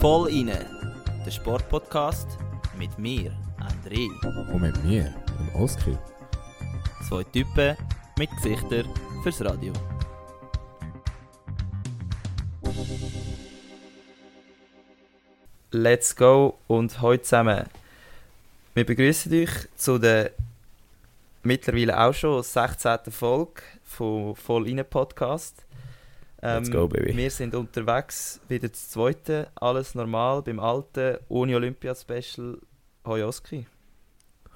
Voll inne, der Sportpodcast mit mir, André. Und mit mir, dem Oskar. Zwei Typen mit Gesichtern fürs Radio. Let's go und heute zusammen. Wir begrüßen euch zu der mittlerweile auch schon 16. Folge von Voll inne Podcast. Let's go, baby. Wir sind unterwegs, wieder das zweite, alles normal, beim alten Uni-Olympia-Special. Hoi Oski.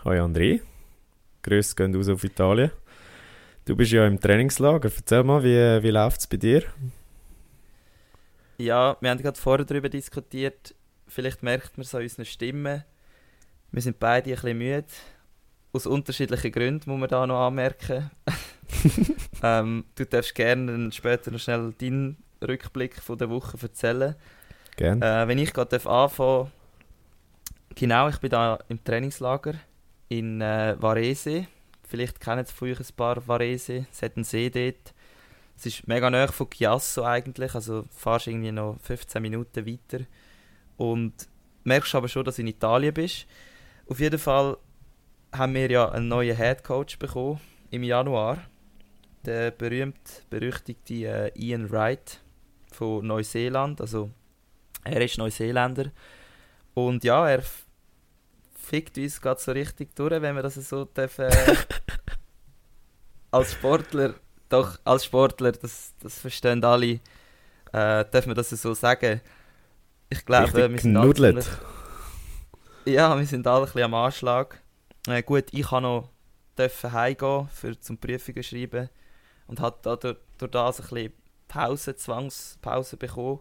Hi André. Grüße gehen aus auf Italien. Du bist ja im Trainingslager. Erzähl mal, wie, wie läuft es bei dir? Ja, wir haben gerade vorher darüber diskutiert. Vielleicht merkt man es an unseren Stimmen. Wir sind beide ein bisschen müde. Aus unterschiedlichen Gründen, muss man da noch anmerken. ähm, du darfst gerne später noch schnell deinen Rückblick von der Woche erzählen. Gerne. Äh, wenn ich gerade anfangen Genau, ich bin da im Trainingslager in äh, Varese. Vielleicht kennen es von euch ein paar Varese. Es hat einen See dort. Es ist mega nah von Chiasso eigentlich, also fahrst irgendwie noch 15 Minuten weiter. Und merkst aber schon, dass du in Italien bist. Auf jeden Fall haben wir ja einen neuen Head Coach bekommen im Januar. Der berühmt berüchtigte äh, Ian Wright von Neuseeland. Also er ist Neuseeländer. Und ja, er fickt uns gerade so richtig durch, wenn wir das so dürfen. Äh, als Sportler, doch, als Sportler, das, das verstehen alle, äh, dürfen wir das so sagen. Ich glaube, Richtig wir sind alle ja, wir sind alle ein bisschen am Anschlag. Äh, gut, ich habe noch dürfen heimgehen für zum Prüfungen schreiben und hat da durch, das ein bisschen Pause, Zwangspause bekommen.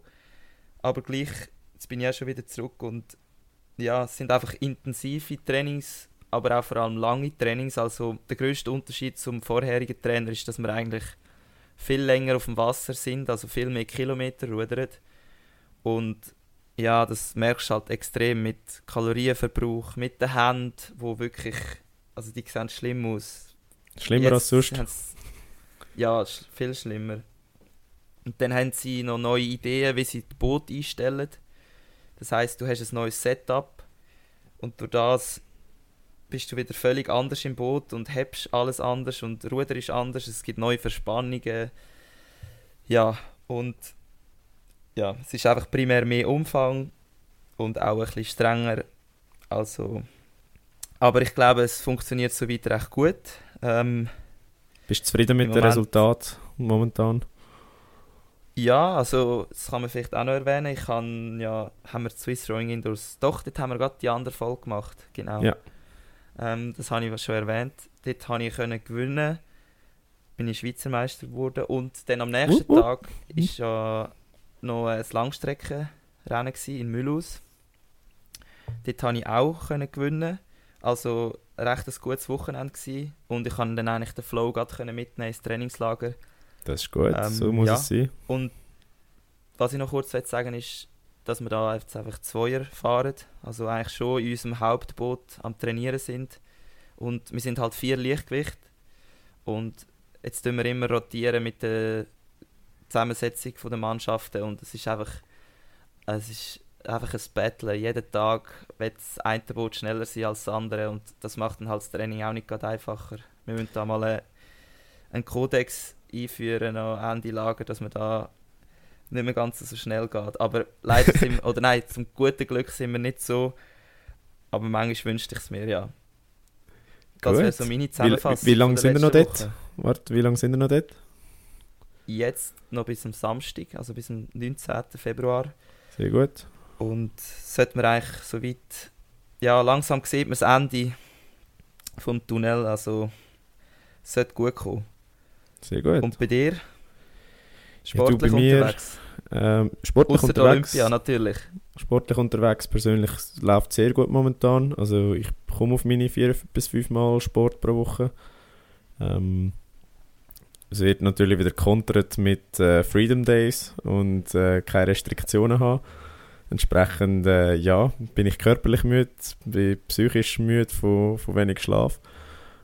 Aber gleich, jetzt bin ich ja schon wieder zurück und ja, es sind einfach intensive Trainings, aber auch vor allem lange Trainings. Also der größte Unterschied zum vorherigen Trainer ist, dass wir eigentlich viel länger auf dem Wasser sind, also viel mehr Kilometer rudern. Und ja, das merkst du halt extrem mit Kalorienverbrauch, mit den Händen, wo wirklich, also die sehen schlimm aus. Schlimmer als Jetzt sonst. Ja, viel schlimmer. Und dann haben sie noch neue Ideen, wie sie das Boot einstellen. Das heißt, du hast ein neues Setup und durch das bist du wieder völlig anders im Boot und hebst alles anders und Ruder ist anders, es gibt neue Verspannungen. Ja, und ja, es ist einfach primär mehr Umfang und auch ein bisschen strenger. Also, aber ich glaube, es funktioniert soweit recht gut. Ähm, Bist du zufrieden mit dem Resultat momentan? Ja, also das kann man vielleicht auch noch erwähnen. Ich kann ja, haben wir Swiss Rowing Indoors, doch, dort haben wir gerade die andere Folge gemacht, genau. Ja. Ähm, das habe ich schon erwähnt. Dort habe ich können gewinnen, bin ich Schweizer Meister geworden und dann am nächsten Wupp, wupp. Tag ist ja noch ein Langstreckenrennen in Mulhouse. Dort habe ich auch können gewinnen, also ein recht ein gutes Wochenende gewesen. und ich konnte dann eigentlich den Flow gerade mitnehmen ins Trainingslager. Das ist gut, Ähm, so muss ja. es sein. Und was ich noch kurz sagen ist, dass wir da jetzt einfach Zweier fahren. Also eigentlich schon in unserem Hauptboot am Trainieren sind. Und wir sind halt vier Lichtgewicht. Und jetzt tun wir immer rotieren mit der Zusammensetzung der Mannschaften. Und es ist einfach, es ist einfach ein Battle. Jeden Tag wird das eine Boot schneller sein als das andere. Und das macht dann halt das Training auch nicht gerade einfacher. Wir müssen da mal einen Kodex einführen noch Ende Lager, dass man da nicht mehr ganz so schnell geht. Aber leider sind wir, oder nein, zum guten Glück sind wir nicht so. Aber manchmal wünschte ich es mir, ja. Das wäre so meine Zusammenfassung. wie lang von der sind wir noch dort? Woche. Warte, wie lange sind wir noch dort? Jetzt noch bis am Samstag, also bis am 19. Februar. Sehr gut. Und sollte man eigentlich soweit. Ja, langsam sieht man das Ende vom Tunnel, also es sollte gut kommen. Sehr gut. Und bei dir? Sportlich bei mir- unterwegs? Ähm, sportlich Außer unterwegs. Olympia natürlich. Sportlich unterwegs persönlich läuft sehr gut momentan. Also ich komme auf meine vier bis fünf Mal Sport pro Woche. Ähm, es wird natürlich wieder kontert mit äh, Freedom Days und äh, keine Restriktionen haben. Entsprechend, äh, ja, bin ich körperlich müde, bin psychisch müde von, von wenig Schlaf.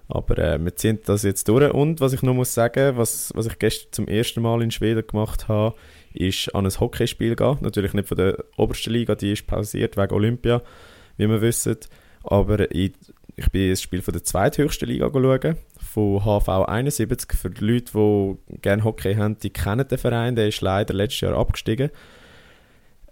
Aber äh, wir ziehen das jetzt durch. Und was ich noch muss sagen, was, was ich gestern zum ersten Mal in Schweden gemacht habe, ist an ein Hockeyspiel gehen. Natürlich nicht von der obersten Liga, die ist pausiert wegen Olympia, wie wir wissen. Aber ich, ich bin das Spiel von der zweithöchsten Liga schauen, von HV 71. Für die Leute, die gerne Hockey haben, die kennen den Verein, der ist leider letztes Jahr abgestiegen.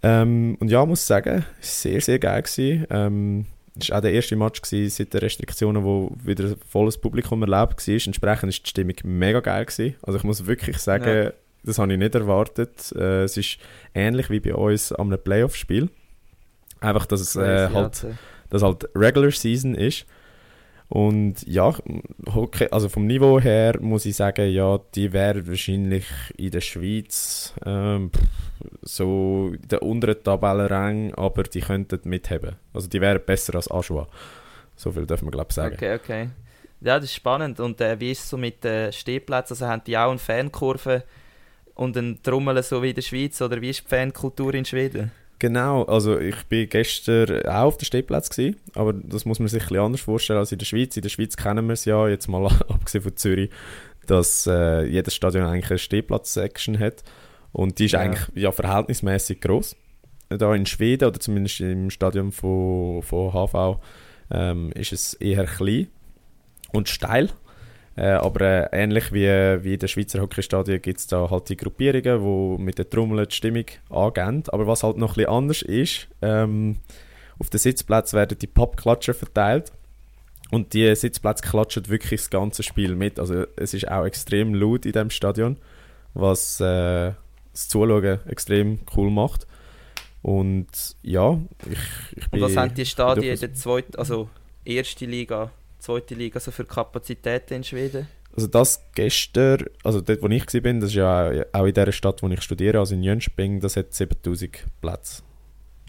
Ähm, und ja, ich muss sagen, es war sehr, sehr geil. Gewesen. Ähm, es war auch der erste Match gewesen, seit den Restriktionen, wo wieder ein volles Publikum erlaubt war. Entsprechend war die Stimmung mega geil. Gewesen. Also ich muss wirklich sagen, ja. das habe ich nicht erwartet. Äh, es ist ähnlich wie bei uns einem Playoff-Spiel. Einfach, dass es äh, halt, dass halt Regular Season ist. Und ja, okay, also vom Niveau her muss ich sagen, ja, die wäre wahrscheinlich in der Schweiz ähm, so in der unteren Tabellenrang, aber die könnten mitheben. Also die wären besser als Aschua. So viel dürfen wir glaube ich sagen. Okay, okay. Ja, das ist spannend. Und äh, wie ist es so mit den Stehplätzen? Also haben die auch eine Fankurve und ein Trommel so wie in der Schweiz? Oder wie ist die Fankultur in Schweden? Genau, also ich bin gestern auch auf dem Stehplatz gewesen, aber das muss man sich ein bisschen anders vorstellen als in der Schweiz. In der Schweiz kennen wir es ja, jetzt mal abgesehen von Zürich, dass äh, jedes Stadion eigentlich eine Stehplatz-Section hat und die ist ja. eigentlich ja, verhältnismäßig groß. Da in Schweden oder zumindest im Stadion von, von HV ähm, ist es eher klein und steil. Äh, aber äh, ähnlich wie, wie in den Schweizer Hockeystadien gibt es da halt die Gruppierungen, die mit der Trommel die Stimmung angehen. Aber was halt noch ein bisschen anders ist, ähm, auf den Sitzplätzen werden die Pappklatscher verteilt. Und die Sitzplätze klatschen wirklich das ganze Spiel mit. Also es ist auch extrem laut in diesem Stadion, was äh, das Zuschauen extrem cool macht. Und ja, ich, ich bin... Und was haben die Stadien in der zweiten, also erste Liga zweite Liga so für Kapazitäten in Schweden? Also das gestern, also dort wo ich war, das ist ja auch in der Stadt, wo ich studiere, also in Jönköping, das hat 7000 Plätze.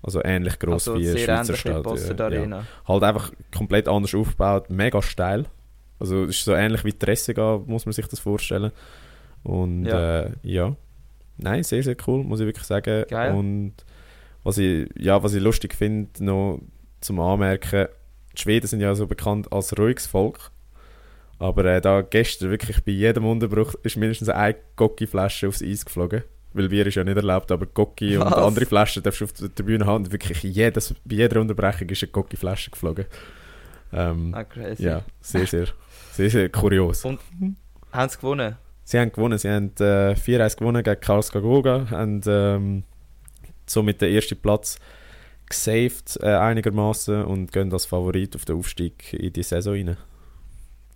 Also ähnlich groß also wie eine Schweizer Stadt. Ja, ja. Halt einfach komplett anders aufgebaut, mega steil. Also es ist so ähnlich wie Tressega, muss man sich das vorstellen. Und ja. Äh, ja. Nein, sehr, sehr cool, muss ich wirklich sagen. Geil. Und was ich, ja, was ich lustig finde, noch zum Anmerken, die Schweden sind ja so bekannt als ruhiges Volk. Aber äh, da gestern wirklich bei jedem Unterbruch ist mindestens eine Gocki-Flasche aufs Eis geflogen. Weil Bier ist ja nicht erlaubt, aber Gocki und andere Flaschen darfst du auf der Tribüne haben. Und wirklich jedes, bei jeder Unterbrechung ist eine Gocki-Flasche geflogen. Ähm, ah, crazy. Ja, sehr, sehr, sehr, sehr kurios. Und haben sie gewonnen? Sie haben gewonnen. Sie haben äh, 4-1 gewonnen gegen Karlsruhe und ähm, somit den ersten Platz gesaved äh, einigermaßen und gehen als Favorit auf den Aufstieg in die Saison rein.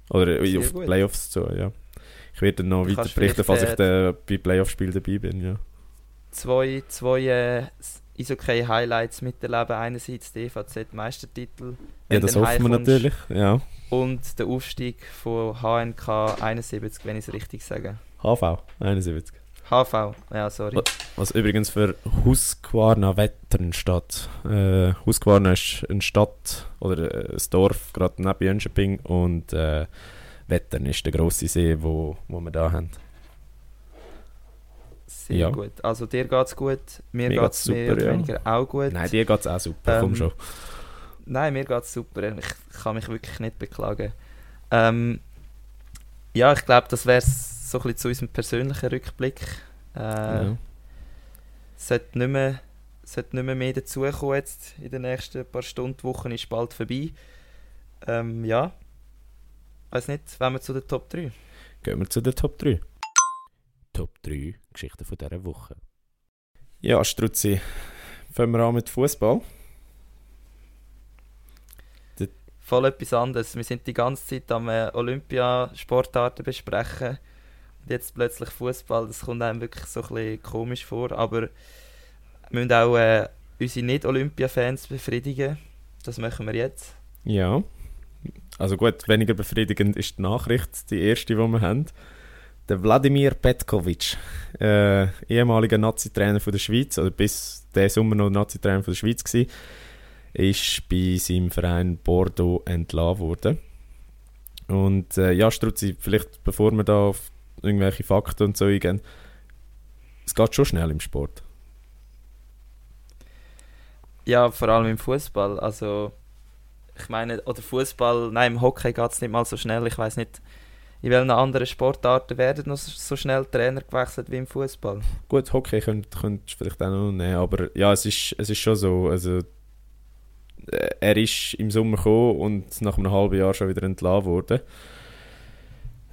Oder Sehr auf die Playoffs zu, ja. Ich werde dann noch du weiter berichten, falls ich äh, bei Playoff-Spielen dabei bin, ja. Zwei, zwei äh, Eishockey-Highlights miterleben. Einerseits die EVZ-Meistertitel. Ja, das hoffen wir natürlich, ja. Und der Aufstieg von HNK 71, wenn ich es richtig sage. HV 71. HV, ja, sorry. Was übrigens für Husqvarna Wettern steht. Äh, Husqvarna ist eine Stadt oder äh, ein Dorf gerade neben Jönköping und äh, Wettern ist der grosse See, wo, wo wir da haben. Sehr ja. gut. Also dir geht es gut, mir, mir geht es mehr oder ja. weniger auch gut. Nein, dir geht es auch super, ähm, komm schon. Nein, mir geht es super, ich kann mich wirklich nicht beklagen. Ähm, ja, ich glaube, das wäre es so ein bisschen zu unserem persönlichen Rückblick. Äh, ja. sollte, nicht mehr, sollte nicht mehr mehr dazukommen jetzt in den nächsten paar Stunden, Wochen ist bald vorbei. Ähm, ja, weiß nicht, wenn wir zu den Top 3. Gehen wir zu den Top 3. Top 3 Geschichten von dieser Woche. Ja, Strutzi, fangen wir an mit Fußball. Voll etwas anderes. Wir sind die ganze Zeit am äh, Olympiasportarten besprechen jetzt plötzlich Fußball, das kommt einem wirklich so ein bisschen komisch vor. Aber wir müssen auch äh, unsere Nicht-Olympia-Fans befriedigen. Das machen wir jetzt. Ja. Also gut, weniger befriedigend ist die Nachricht, die erste, die wir haben. Der Wladimir Petkovic, äh, ehemaliger Nazi-Trainer der Schweiz, oder bis der Sommer noch Nazi-Trainer der Schweiz war, ist bei seinem Verein Bordeaux entlassen worden. Und äh, ja, Struzzi, vielleicht bevor wir da auf irgendwelche Fakten und so eingehen. Es geht schon schnell im Sport. Ja, vor allem im Fußball. Also Ich meine, oder Fußball, nein, im Hockey geht es nicht mal so schnell. Ich weiß nicht, in welchen anderen Sportarten werden noch so schnell Trainer gewechselt wie im Fußball. Gut, Hockey könntest könnt vielleicht auch noch nehmen, aber ja, es ist, es ist schon so. Also, äh, er ist im Sommer gekommen und nach einem halben Jahr schon wieder entlassen worden.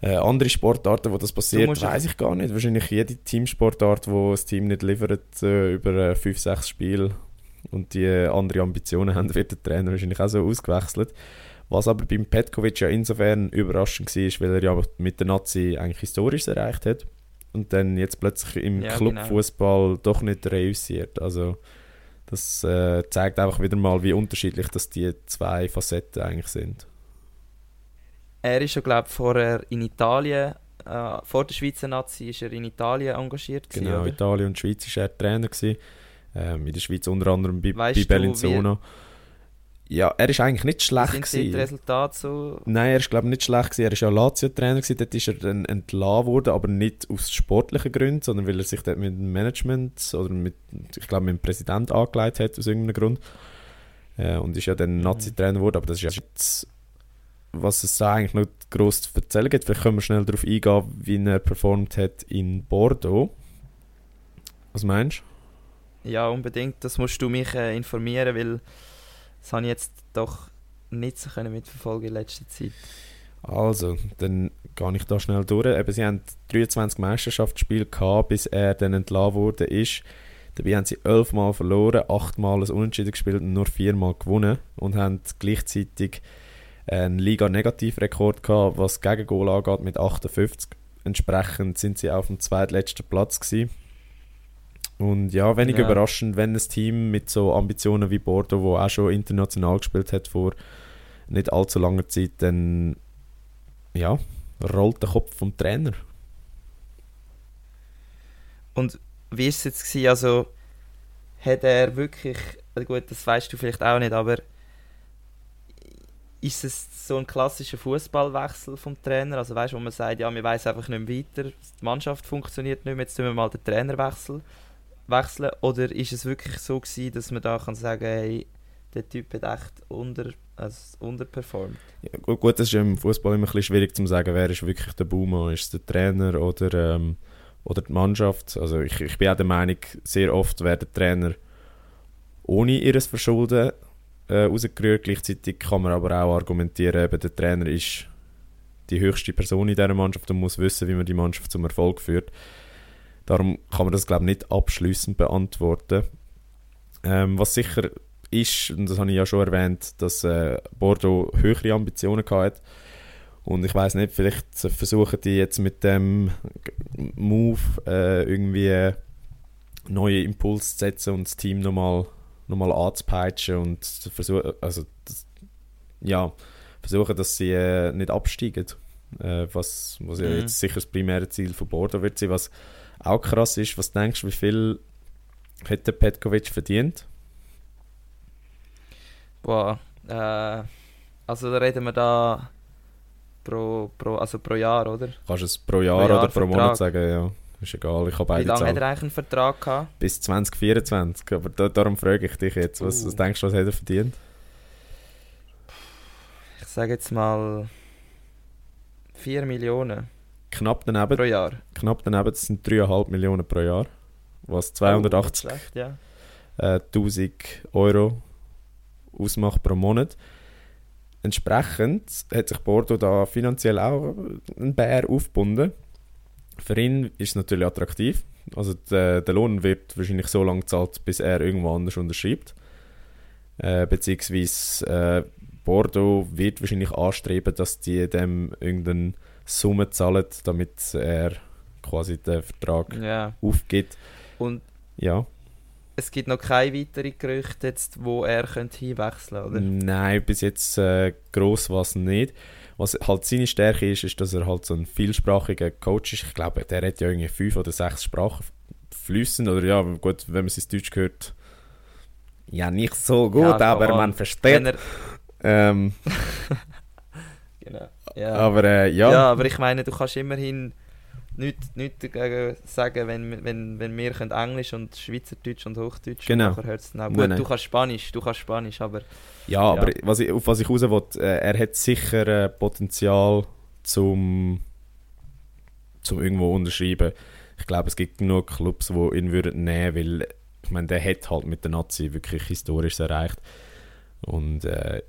Äh, andere Sportarten, wo das passiert, weiß ich gar nicht. Wahrscheinlich jede Teamsportart, wo das Team nicht liefert äh, über 5, äh, 6 Spiele und die andere Ambitionen haben, wird der Trainer wahrscheinlich auch so ausgewechselt. Was aber beim Petkovic ja insofern überraschend war, weil er ja mit der Nazi eigentlich Historisches erreicht hat und dann jetzt plötzlich im ja, Clubfußball genau. doch nicht reüssiert. Also das äh, zeigt einfach wieder mal, wie unterschiedlich das die zwei Facetten eigentlich sind. Er ist ja glaube vorher in Italien, äh, vor der Schweizer Nazi ist er in Italien engagiert. Genau, gewesen, Italien und Schweiz war er Trainer. Gewesen. Ähm, in der Schweiz unter anderem bei, bei Bellinzona. Ja, er ist eigentlich nicht schlecht Sind gewesen. die Resultate so? Nein, er ist glaube nicht schlecht gewesen. Er ist ja Lazio-Trainer gewesen. Dort ist er dann entlassen worden, aber nicht aus sportlichen Gründen, sondern weil er sich dort mit dem Management oder mit, ich glaube, mit dem Präsident angelegt hat aus irgendeinem Grund. Äh, und ist ja dann mhm. Nazi-Trainer geworden, aber das ist ja jetzt, was es da eigentlich noch gross zu erzählen gibt. Vielleicht können wir schnell darauf eingehen, wie er performt hat in Bordeaux. Was meinst du? Ja, unbedingt. Das musst du mich äh, informieren, weil das habe ich jetzt doch nicht so können mitverfolgen in letzter Zeit. Also, dann gehe ich da schnell durch. Eben, sie haben 23 Meisterschaftsspiele gehabt, bis er dann entlassen wurde. Ist. Dabei haben sie 11 Mal verloren, 8 Mal ein Unentschieden gespielt und nur 4 Mal gewonnen. Und haben gleichzeitig einen Liga-Negativrekord gehabt, was Gegengol angeht, mit 58. Entsprechend sind sie auf dem zweitletzten Platz gewesen. Und ja, wenig ja. überraschend, wenn ein Team mit so Ambitionen wie Bordeaux, wo auch schon international gespielt hat vor nicht allzu langer Zeit, dann ja, rollt der Kopf vom Trainer. Und wie ist es jetzt gewesen? Also hat er wirklich, gut, das weißt du vielleicht auch nicht, aber ist es so ein klassischer Fußballwechsel vom Trainer? Also weißt du, wo man sagt, ja, wir weiß einfach nicht mehr weiter, die Mannschaft funktioniert nicht mehr, jetzt tun wir mal den Trainer wechseln wechseln? Oder ist es wirklich so gewesen, dass man da kann sagen hey, der Typ hat echt unter, also unterperformt? Ja, gut, gut, das ist im Fußball immer ein bisschen schwierig zu sagen, wer ist wirklich der Boomer? Ist es der Trainer oder, ähm, oder die Mannschaft? Also ich, ich bin auch der Meinung, sehr oft werden Trainer ohne ihres Verschulden äh, rausgerührt. Gleichzeitig kann man aber auch argumentieren, eben, der Trainer ist die höchste Person in dieser Mannschaft und muss wissen, wie man die Mannschaft zum Erfolg führt. Darum kann man das, glaube ich, nicht abschließend beantworten. Ähm, was sicher ist, und das habe ich ja schon erwähnt, dass äh, Bordeaux höhere Ambitionen hatte. Und ich weiß nicht, vielleicht versuchen die jetzt mit dem Move äh, irgendwie neue Impulse zu setzen und das Team nochmal noch mal anzupeitschen und versuchen, also das, ja, versuchen, dass sie äh, nicht absteigen. Äh, was, was mhm. ja jetzt sicher das primäre Ziel von Bordeaux wird sein. Was auch krass ist, was denkst du, wie viel hätte Petkovic verdient? Boah, äh, also da reden wir da pro, pro, also pro Jahr, oder? Kannst du es pro Jahr, pro Jahr oder pro Vertrag. Monat sagen, ja. Ist egal, ich habe beide Wie lange hat er eigentlich einen Vertrag gehabt? Bis 2024, aber da, darum frage ich dich jetzt, was, uh. was denkst du, was hat er verdient? Ich sage jetzt mal 4 Millionen. Knapp daneben. Pro Jahr. Knapp daneben, das sind 3,5 Millionen pro Jahr. Was 280 oh, ja. äh, 1000 Euro ausmacht pro Monat. Entsprechend hat sich Bordeaux da finanziell auch einen Bär aufgebunden. Für ihn ist es natürlich attraktiv. Also der, der Lohn wird wahrscheinlich so lange gezahlt, bis er irgendwo anders unterschreibt. Äh, beziehungsweise äh, Bordeaux wird wahrscheinlich anstreben, dass die dem irgendeinen Summe zahlen, damit er quasi den Vertrag yeah. aufgibt. Und ja. es gibt noch keine weiteren Gerüchte, jetzt, wo er könnte hinwechseln oder? Nein, bis jetzt äh, gross was nicht. Was halt seine Stärke ist, ist, dass er halt so ein vielsprachiger Coach ist. Ich glaube, der hat ja irgendwie fünf oder sechs Sprachen flüssen oder ja, gut, wenn man sein Deutsch hört, ja nicht so gut, ja, aber man versteht. Ähm, genau. Ja. Aber äh, ja. Ja, aber ich meine, du kannst immerhin nichts nicht dagegen sagen, wenn, wenn, wenn wir können Englisch und Schweizerdeutsch und Hochdeutsch Genau. und nachher dann auch. Nein, Gut, nein. du kannst Spanisch, du kannst Spanisch, aber Ja, aber was ich, auf was ich raus will, äh, er hat sicher äh, Potenzial zum, zum irgendwo unterschreiben. Ich glaube, es gibt genug Clubs, die ihn würden nehmen, weil ich meine, der hat halt mit der Nazi wirklich historisch erreicht. Und äh,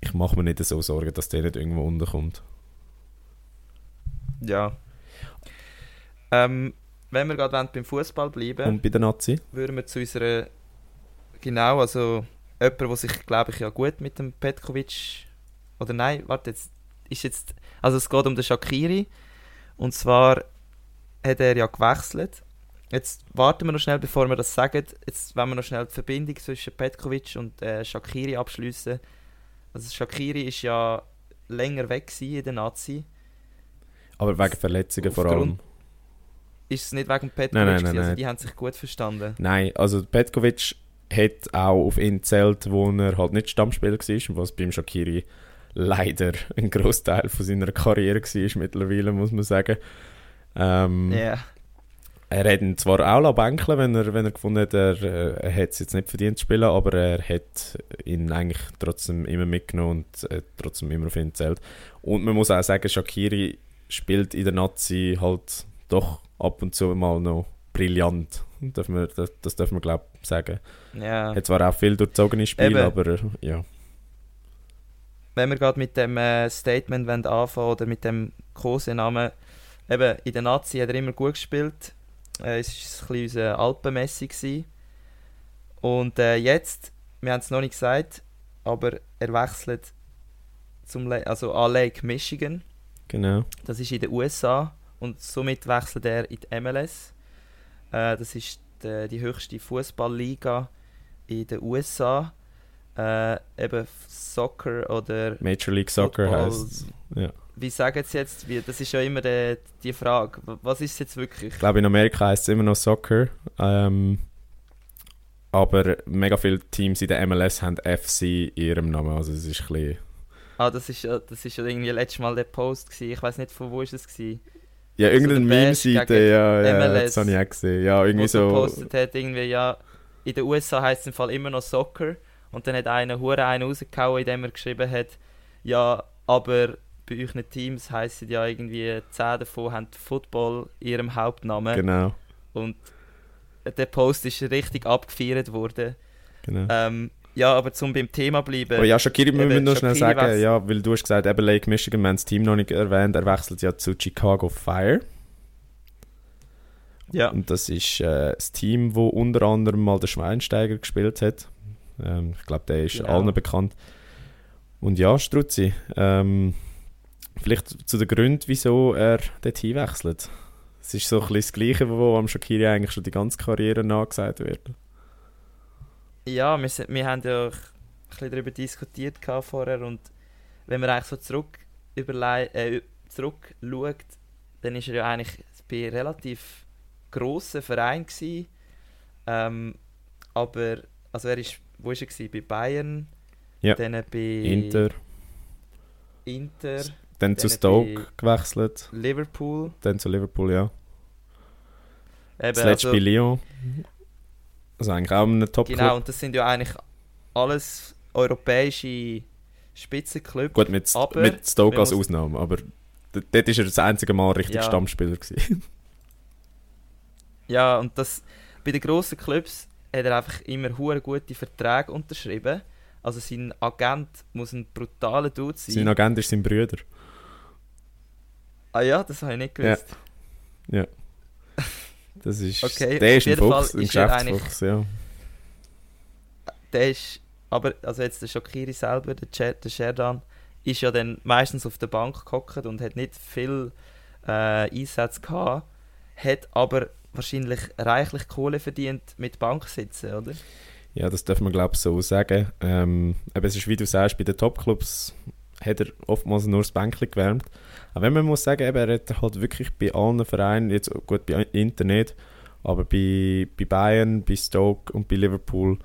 ich mache mir nicht so Sorgen, dass der nicht irgendwo unterkommt. ja. Ähm, wenn wir gerade beim Fußball bleiben, Und bei der Nazi? würden wir zu unserer genau, also jemand, der sich, glaube ich, ja gut mit dem Petkovic oder nein, warte jetzt, ist jetzt, also es geht um den Shakiri und zwar hat er ja gewechselt. Jetzt warten wir noch schnell, bevor wir das sagen. Jetzt wollen wir noch schnell die Verbindung zwischen Petkovic und äh, Shakiri abschließen. Also Shakiri ist ja länger weg in der Nazi. Aber wegen Verletzungen vor allem. Ist es nicht wegen Petkovic? Nein, nein, nein, also die haben sich gut verstanden. Nein, also Petkovic hat auch auf ihn gezählt, wo er halt nicht Stammspieler war, was beim Shakiri leider ein Großteil von seiner Karriere war mittlerweile, muss man sagen. Ähm, Ja. Er hat ihn zwar auch bänkeln, wenn er, wenn er gefunden hat, er, er hat es jetzt nicht verdient zu spielen, aber er hat ihn eigentlich trotzdem immer mitgenommen und äh, trotzdem immer auf ihn gezählt. Und man muss auch sagen, Shakiri spielt in der Nazi halt doch ab und zu mal noch brillant. Darf man, das, das darf man glaube ich sagen. ja. Hat zwar auch viel durchzogene Spiele, Eben. aber äh, ja. wenn wir gerade mit dem äh, Statement wollen anfangen oder mit dem Kosenamen, eben in der Nazi hat er immer gut gespielt. Äh, es war ein bisschen unser Alpenmessi. gewesen. Und äh, jetzt, wir haben es noch nicht gesagt, aber er wechselt zum La also an Lake Michigan. Genau. Das ist in den USA und somit wechselt er in die MLS. Äh, das ist die, die höchste Fußballliga in den USA. Äh, eben Soccer oder Major League Soccer heißt ja. wie sagen sie jetzt? Wie, das ist ja immer die, die Frage. Was ist es jetzt wirklich? Ich glaube, in Amerika heißt es immer noch Soccer. Ähm, aber mega viele Teams in der MLS haben FC in ihrem Namen. Also es ist ein bisschen... Ah, das ist ja, das ist ja irgendwie letztes Mal der Post gewesen. Ich weiß nicht von wo ist es gewesen. Ja, irgendeine Bash Meme-Seite, ja, ja, MLS, das habe ich auch gesehen. Ja, irgendwie so gepostet hat irgendwie ja. In den USA heißt es im Fall immer noch Soccer und dann hat einer hure einen rausgehauen, indem er geschrieben hat, ja, aber bei euren Teams heißen ja irgendwie 10 davon haben Football in ihrem Hauptnamen Genau, und der Post ist richtig abgefeiert worden. genau. Ähm, ja, aber zum beim Thema bleiben. Aber ja, Shakiri müssen wir noch schnell sagen, ja, weil du hast gesagt, eben Lake Michigan, wir haben das Team noch nicht erwähnt, er wechselt ja zu Chicago Fire. ja. Und das ist äh, das Team, wo unter anderem mal der Schweinsteiger gespielt hat. Ähm, ich glaube, der ist Genau. allen bekannt. Und ja, Struzzi, ähm, vielleicht zu den Gründen, wieso er dorthin wechselt. Es ist so ein bisschen das Gleiche, wo am Shakiri eigentlich schon die ganze Karriere nachgesagt wird. Ja, wir, sind, wir haben ja ein bisschen darüber diskutiert vorher und wenn man eigentlich so zurück, überlei- äh, zurückschaut, dann ist er ja eigentlich bei einem relativ grossen Verein gewesen. Ähm, aber, also er ist, wo ist er gewesen? Bei Bayern, Ja. dann bei Inter, Inter, dann zu Stoke gewechselt, Liverpool. dann zu Liverpool, ja. Eben, Zuletzt also, bei Lyon. Also eigentlich auch ein Top-Club. genau, und das sind ja eigentlich alles europäische Spitzenclubs. Gut, mit, Aber mit Stoke als Ausnahme, aber dort ist er das einzige Mal richtig Ja. Stammspieler gewesen. Ja, und das, bei den grossen Clubs hat er einfach immer hure gute Verträge unterschrieben. Also sein Agent muss ein brutaler Dude sein. Sein Agent ist sein Bruder. ah ja, das habe ich nicht gewusst. Das ist, Okay, der ist ein Fuchs, ein Geschäftsfuchs, ja. Der ist, aber also jetzt der Shakiri selber, der, Cher- der Sherdan, ist ja dann meistens auf der Bank gehockt und hat nicht viel äh, Einsätze gehabt, hat aber wahrscheinlich reichlich Kohle verdient mit Banksitzen, oder? Ja, das darf man glaube ich so sagen. Ähm, aber es ist, wie du sagst, bei den Topclubs hat er oftmals nur das Bänkchen gewärmt. Aber wenn man muss sagen, eben, er hat halt wirklich bei allen Vereinen, jetzt gut bei Inter nicht, aber bei, bei Bayern, bei Stoke und bei Liverpool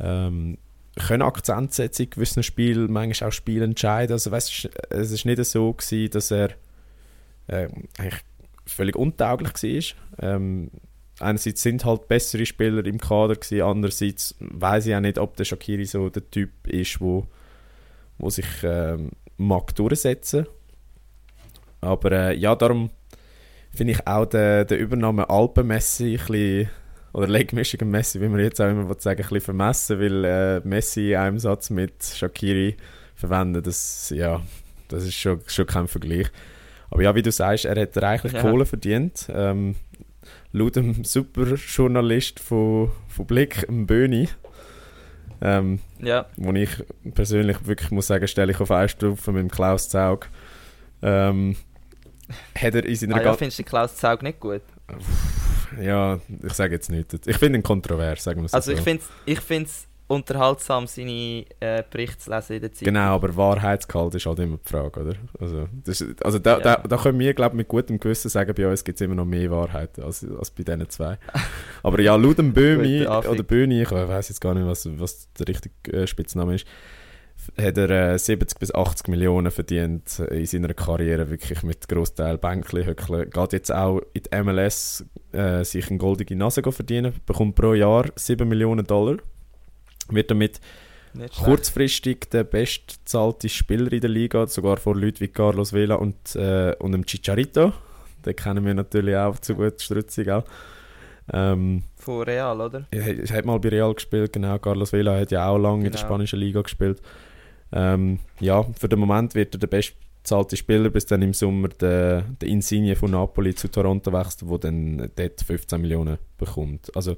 ähm, können Akzent setzen in gewissen Spielen, manchmal auch Spiele entscheiden. Also weißt, es ist nicht so gewesen, dass er ähm, eigentlich völlig untauglich war. Ähm, einerseits sind halt bessere Spieler im Kader gewesen, andererseits weiß ich auch nicht, ob der Shakiri so der Typ ist, wo, wo sich ähm, mag durchsetzen. Aber äh, ja, darum finde ich auch den, den Übernahme Alpen-Messi ein bisschen, oder Legmischung Messi, wie man jetzt auch immer sagen, ein bisschen vermessen, weil äh, Messi in einem Satz mit Shakiri verwenden, das, ja, das ist schon, schon kein Vergleich. Aber ja, wie du sagst, er hat reichlich ja. Kohle verdient. Ähm, laut dem Superjournalist von, von Blick, dem Böni, ähm, ja. wo ich persönlich wirklich muss sagen, stelle ich auf eine Stufe mit dem Klaus Zaug. Ähm, hat er in seiner ah, ja, findest du Klaus Zaug nicht gut? Ja, ich sage jetzt nicht. Ich finde ihn kontrovers, sagen wir es also so. Also ich finde es unterhaltsam, seine äh, Berichte zu lesen in der Zeit. Genau, aber Wahrheitsgehalt ist halt immer die Frage, oder? Also, das, also da, ja. da, da können wir, glaube ich, mit gutem Gewissen sagen, bei uns gibt es immer noch mehr Wahrheit als, als bei diesen zwei. aber ja, laut dem Böhmi, oder Böhni, ich weiß jetzt gar nicht, was, was der richtige äh, Spitzname ist, hat er äh, 70 bis 80 Millionen verdient in seiner Karriere, wirklich mit Großteil Bänkli, Höckli. Geht jetzt auch in die MLS äh, sich eine goldige Nase verdienen, bekommt pro Jahr 7 Millionen Dollar wird damit kurzfristig der bestzahlte Spieler in der Liga, sogar vor Leuten wie Carlos Vela und, äh, und dem Chicharito. Den kennen wir natürlich auch zu gut, Strützig auch. Ähm, Von Real, oder? Er, hat mal bei Real gespielt, genau. Carlos Vela hat ja auch lange genau. in der genau. spanischen Liga gespielt. Ähm, ja, für den Moment wird er der bestzahlte Spieler, bis dann im Sommer der, der Insigne von Napoli zu Toronto wechselt, wo dann dort 15 Millionen bekommt. Also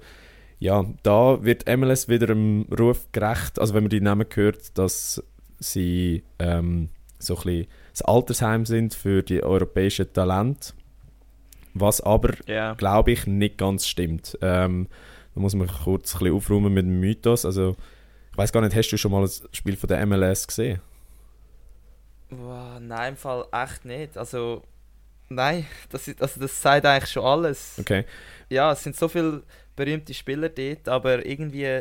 ja, da wird MLS wieder im Ruf gerecht, also wenn man die Namen hört, dass sie ähm, so ein bisschen das Altersheim sind für die europäischen Talente, was aber, yeah. glaube ich, nicht ganz stimmt. Ähm, da muss man kurz ein bisschen aufräumen mit dem Mythos, also ich weiß gar nicht, hast du schon mal ein Spiel von der MLS gesehen? Wow, nein, im Fall echt nicht, also nein, das, ist, also das sagt eigentlich schon alles. Okay. Ja, es sind so viele berühmte Spieler dort, aber irgendwie,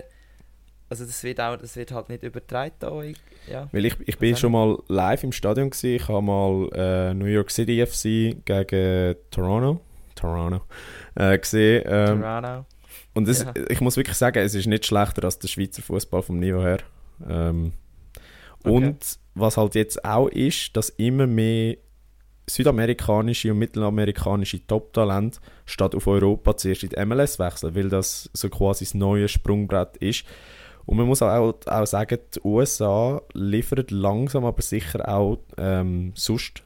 also das wird, auch, das wird halt nicht übertragen. Da, ja. Weil ich, ich bin schon mal live im Stadion gewesen. Ich habe mal äh, New York City FC gegen Toronto, Toronto äh, gesehen. Ähm, Toronto. Und das, ja. ich muss wirklich sagen, es ist nicht schlechter als der Schweizer Fußball vom Niveau her. Ähm, okay. Und was halt jetzt auch ist, dass immer mehr südamerikanische und mittelamerikanische Top-Talente statt auf Europa zuerst in die MLS wechseln, weil das so quasi das neue Sprungbrett ist. Und man muss auch, auch sagen, die USA liefern langsam aber sicher auch ähm, sonst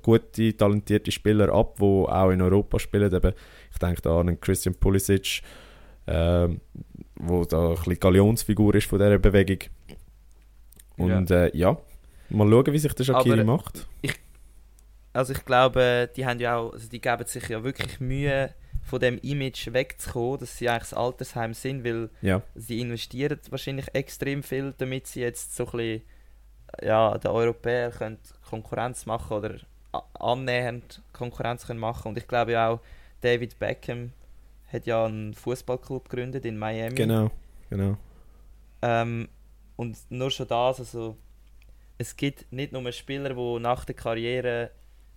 gute, talentierte Spieler ab, die auch in Europa spielen. Eben, ich denke da an Christian Pulisic, ähm, wo da ein bisschen Galionsfigur ist von dieser Bewegung. Und ja, äh, ja mal schauen, wie sich der Shakiri macht. Ich also ich glaube, die haben ja auch, also die geben sich ja wirklich Mühe, von dem Image wegzukommen, dass sie eigentlich das Altersheim sind, weil ja. sie investieren wahrscheinlich extrem viel, damit sie jetzt so ein bisschen, ja, den Europäern können Konkurrenz machen oder annähernd Konkurrenz können machen und ich glaube ja auch, David Beckham hat ja einen Fußballclub gegründet in Miami. Genau, genau. Ähm, und nur schon das, also es gibt nicht nur Spieler, die nach der Karriere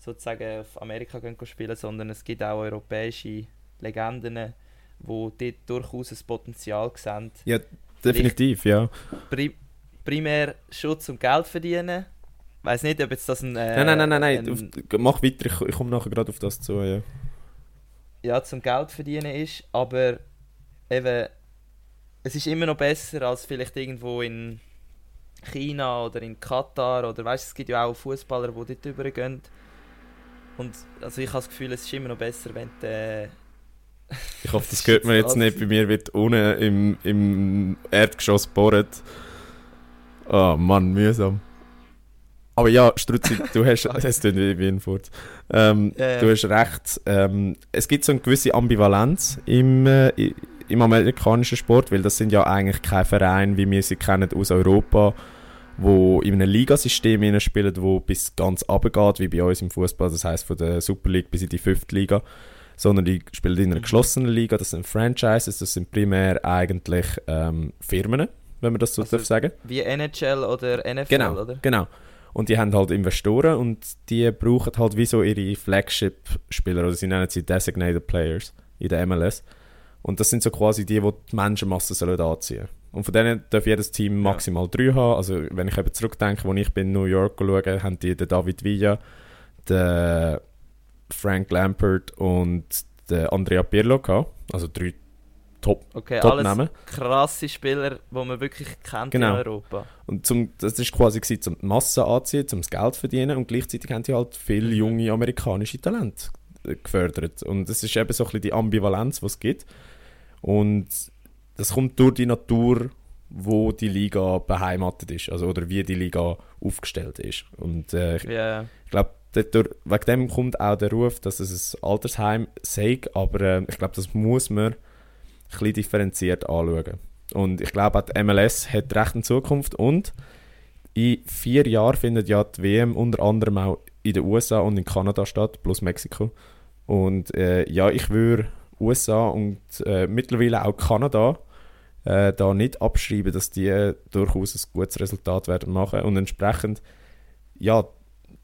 sozusagen auf Amerika gehen spielen, sondern es gibt auch europäische Legenden, die dort durchaus ein Potenzial sehen. Ja, definitiv, ja. Pri primär Schutz und Geld verdienen. Ich weiß nicht, ob jetzt das ein. Äh, nein, nein, nein, nein, nein. Mach weiter, ich, ich komme nachher gerade auf das zu. Ja. ja, zum Geld verdienen ist, aber eben, es ist immer noch besser als vielleicht irgendwo in China oder in Katar oder weißt es gibt ja auch Fußballer, die dort übergehen und also ich habe das Gefühl, es ist immer noch besser, wenn der... ich hoffe, das hört man jetzt nicht. Bei mir wird unten im, im Erdgeschoss bohrt. Oh Mann, mühsam. Aber ja, Strutzi, du hast, das wie, ein Furz. Ähm, ja, ja. Du hast recht. Ähm, es gibt so eine gewisse Ambivalenz im, äh, im amerikanischen Sport, weil das sind ja eigentlich keine Vereine, wie wir sie kennen aus Europa, wo in einem Ligasystem spielen, wo bis ganz runtergeht, wie bei uns im Fußball, das heißt von der Super League bis in die fünfte Liga, sondern die spielen in einer mhm. geschlossenen Liga, das sind Franchises, das sind primär eigentlich ähm, Firmen, wenn man das so also darf sagen. Wie NHL oder NFL, genau, oder? Genau. Und die haben halt Investoren und die brauchen halt wie so ihre Flagship-Spieler, oder sie nennen sie Designated Players in der MLS. Und das sind so quasi die, die die Menschenmasse sollen anziehen Und von denen darf jedes Team maximal ja. drei haben. Also wenn ich eben zurückdenke, als ich bin in New York schaue, haben die den David Villa, den Frank Lampert und den Andrea Pirlo gehabt. Also drei Top, okay, Top alles Namen. krasse Spieler, die man wirklich kennt Genau. in Europa. Und zum, das ist quasi gewesen, um die Masse anzuziehen, um das Geld zu verdienen und gleichzeitig haben die halt viele junge amerikanische Talente äh, gefördert. Und das ist eben so ein bisschen die Ambivalenz, die es gibt. Und das kommt durch die Natur, wo die Liga beheimatet ist, also oder wie die Liga aufgestellt ist. Und äh, ich Ja, glaube, wegen dem kommt auch der Ruf, dass es ein Altersheim sei, aber äh, ich glaube, das muss man ein bisschen differenziert anschauen. Und ich glaube, auch die MLS hat recht in Zukunft und in vier Jahren findet ja die WM unter anderem auch in den USA und in Kanada statt, plus Mexiko. Und äh, ja, ich würde USA und äh, mittlerweile auch Kanada äh, da nicht abschreiben, dass die durchaus ein gutes Resultat werden machen. Und entsprechend, ja,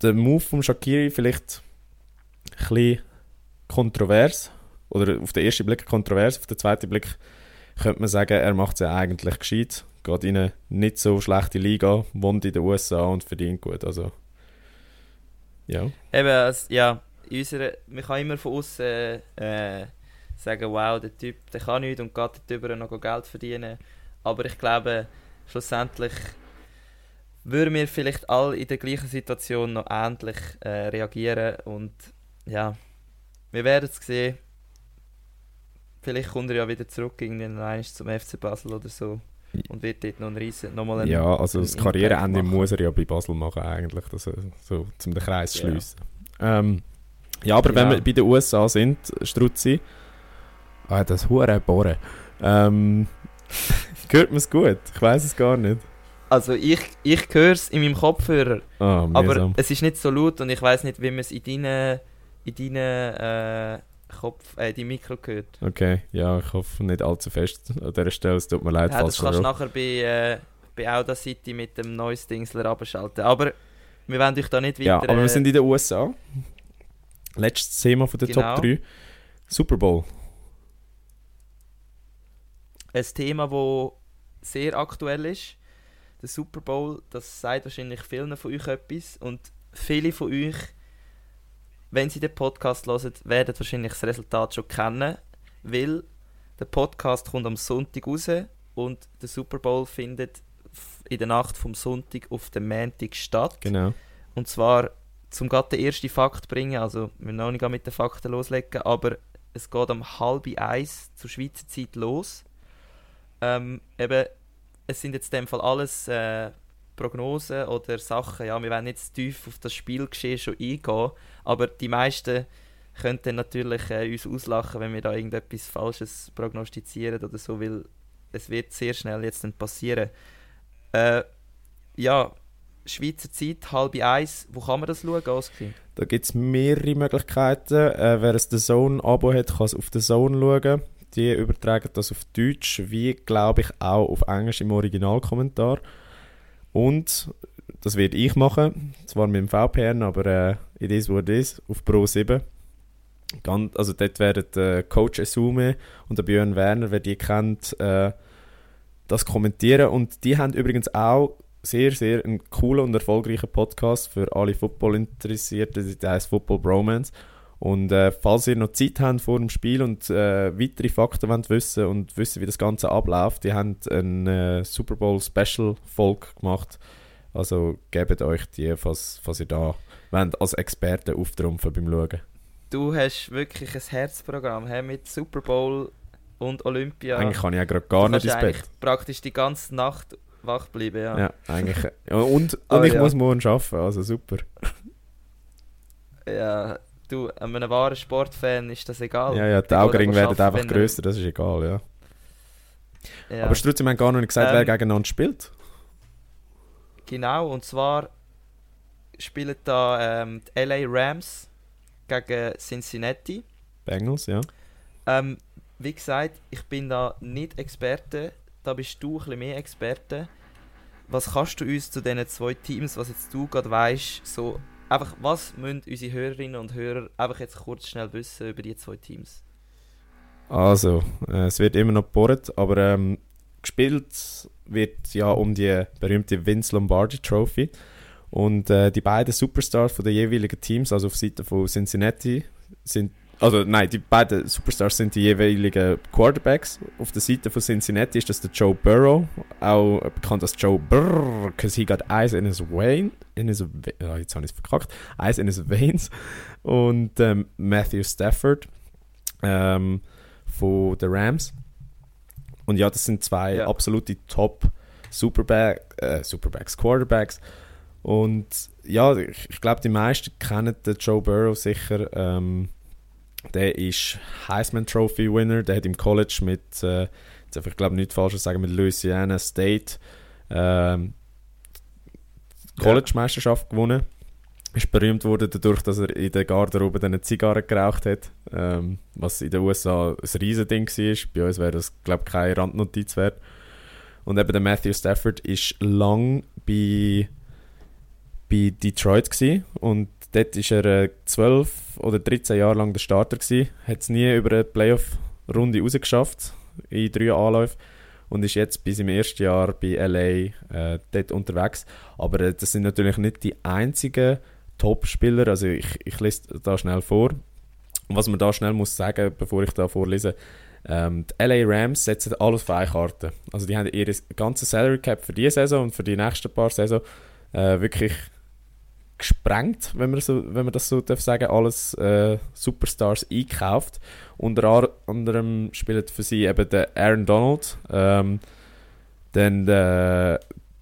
der Move von Shakiri vielleicht ein bisschen kontrovers, oder auf den ersten Blick kontrovers, auf den zweiten Blick könnte man sagen, er macht es ja eigentlich gescheit, geht in eine nicht so schlechte Liga, wohnt in den USA und verdient gut, also ja. Eben, ja, in unserer, man kann immer von außen äh, sagen, wow, der Typ, der kann nichts und geht darüber noch Geld verdienen. Aber ich glaube, schlussendlich würden wir vielleicht alle in der gleichen Situation noch ähnlich äh, reagieren und ja, wir werden es sehen. Vielleicht kommt er ja wieder zurück irgendwann zum FC Basel oder so und wird dort noch ein riesen, nochmal einen, Ja, also das einen Karriereende muss er ja bei Basel machen eigentlich, das, äh, so, zum den Kreis zu Ja. schliessen. Ähm, ja, aber wenn Ja. wir bei den USA sind, Struzzi, ah, das hure Bohren, ähm, hört man es gut? Ich weiß es gar nicht. Also ich, ich höre es in meinem Kopfhörer. Ah, Aber es ist nicht so laut und ich weiß nicht, wie man es in deinen in deinen äh, Kopf, äh, die Mikro hört. Okay, ja, ich hoffe nicht allzu fest an dieser Stelle, es tut mir leid, Ja, falls das kannst du nachher bei, äh, bei Audacity mit dem Noise Dingsler abschalten. Aber wir wollen euch da nicht weiter... Ja, aber wir äh, sind in den USA. Letztes Thema von der Genau. Top 3. Super Bowl. Ein Thema, das sehr aktuell ist. Der Super Bowl, das sagt wahrscheinlich vielen von euch etwas. Und viele von euch, wenn sie den Podcast hören, werden wahrscheinlich das Resultat schon kennen. Weil der Podcast kommt am Sonntag raus und der Super Bowl findet in der Nacht vom Sonntag auf den Montag statt. Genau. Und zwar, zum gerade den ersten Fakt bringen, also wir müssen noch nicht mit den Fakten loslegen, aber es geht um halb eins zur Schweizer Zeit los. Ähm, eben, es sind jetzt in dem Fall alles äh, Prognosen oder Sachen, ja, wir werden zu tief auf das Spielgeschehen schon eingehen, aber die meisten können dann natürlich äh, uns auslachen, wenn wir da irgendetwas Falsches prognostizieren oder so, weil es wird sehr schnell jetzt dann passieren. Äh, ja, Schweizer Zeit, halb eins. Wo kann man das schauen, Oski? Da gibt es mehrere Möglichkeiten. Äh, wer ein The Zone-Abo hat, kann es auf The Zone schauen. Die übertragen das auf Deutsch, wie glaube ich auch auf Englisch im Originalkommentar. Und das werde ich machen, zwar mit dem VPN, aber äh, it is what it is, auf Pro 7. Ganz, also dort werden der Coach Esume und der Björn Werner, wer die kennt, äh, das kommentieren. Und die haben übrigens auch sehr, sehr einen coolen und erfolgreichen Podcast für alle Football-Interessierten, der heißt Football Bromance. Und äh, falls ihr noch Zeit habt vor dem Spiel und äh, weitere Fakten wollt wissen und wissen, wie das Ganze abläuft, die haben eine äh, Super Bowl Special Folge gemacht. Also gebt euch die, falls, falls ihr da wollt, als Experte auftrumpfen beim Schauen. Du hast wirklich ein Herzprogramm hä, mit Super Bowl und Olympia. Eigentlich kann ich ja gerade gar Du nicht ins Bett. praktisch die ganze Nacht wach bleiben, ja. Ja, eigentlich. Und und Aber ich ja. muss morgen arbeiten, also super. Ja, du, einem wahren Sportfan ist das egal. Ja, ja, die Augenringe werden einfach er- grösser, das ist egal, ja. Ja. Aber wir haben gar noch nicht gesagt, wer Ähm, gegeneinander spielt. Genau, und zwar spielen da ähm, die LA Rams gegen Cincinnati. Bengals, ja. Ähm, wie gesagt, ich bin da nicht Experte, da bist du ein bisschen mehr Experte. was kannst du uns zu diesen zwei Teams, was jetzt du gerade weißt, so einfach, was müssen unsere Hörerinnen und Hörer einfach jetzt kurz schnell wissen über die zwei Teams? Also, äh, es wird immer noch gebohrt, aber ähm, gespielt wird ja um die berühmte Vince Lombardi Trophy. Und äh, die beiden Superstars von den jeweiligen Teams, also auf Seite von Cincinnati, sind also nein, die beiden Superstars sind die jeweiligen Quarterbacks. Auf der Seite von Cincinnati ist das der Joe Burrow, auch bekannt als Joe Burr, because he got eyes in his vein, in his, oh, jetzt habe ich es verkackt, eyes in his veins. Und ähm, Matthew Stafford ähm, von den Rams. Und ja, das sind zwei ja. absolute Top Superback, äh, Superbacks, Quarterbacks. Und ja, ich, ich glaube, die meisten kennen den Joe Burrow sicher. Ähm, der ist Heisman Trophy Winner. Der hat im College mit, äh, jetzt darf ich glaube nicht falsch sagen, mit Louisiana State ähm, College-Meisterschaft ja. gewonnen. Ist berühmt worden dadurch, dass er in der Garderobe eine Zigarre geraucht hat, ähm, was in den USA ein Riesending war. Bei uns wäre das, glaube ich, keine Randnotiz wert. Und eben der Matthew Stafford ist lang bei, bei Detroit gewesen und dort war er 12 äh, oder 13 Jahre lang der Starter. Hat es nie über eine Playoff-Runde rausgeschafft in drei Anläufen und ist jetzt bis im ersten Jahr bei LA äh, dort unterwegs. Aber äh, das sind natürlich nicht die einzigen Top-Spieler. Also ich, ich lese da schnell vor. Und was man da schnell muss sagen, bevor ich da vorlese, ähm, die LA Rams setzen alles auf eine Karte. Also die haben ihr ganzes Salary Cap für diese Saison und für die nächsten paar Saison äh, wirklich gesprengt, wenn man, so, wenn man das so darf sagen, alles äh, Superstars einkauft. Unter anderem spielt für sie eben der Aaron Donald, ähm, dann der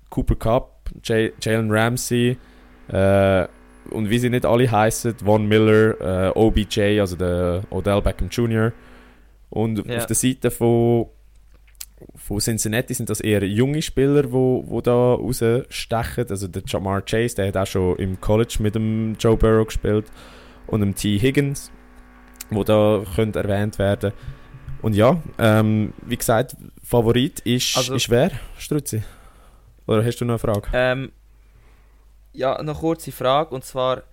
Cooper Cup, Jalen Ramsey äh, und wie sie nicht alle heißen, Von Miller, äh, OBJ, also der Odell Beckham Jr. Und ja. auf der Seite von von Cincinnati sind das eher junge Spieler, die wo, wo da rausstechen. Also der Jamar Chase, der hat auch schon im College mit dem Joe Burrow gespielt. Und dem T. Higgins, wo da könnte erwähnt werden. Und ja, ähm, wie gesagt, Favorit ist, also, ist wer, Struzzi? Oder hast du noch eine Frage? Ähm, ja, noch eine kurze Frage. Und zwar,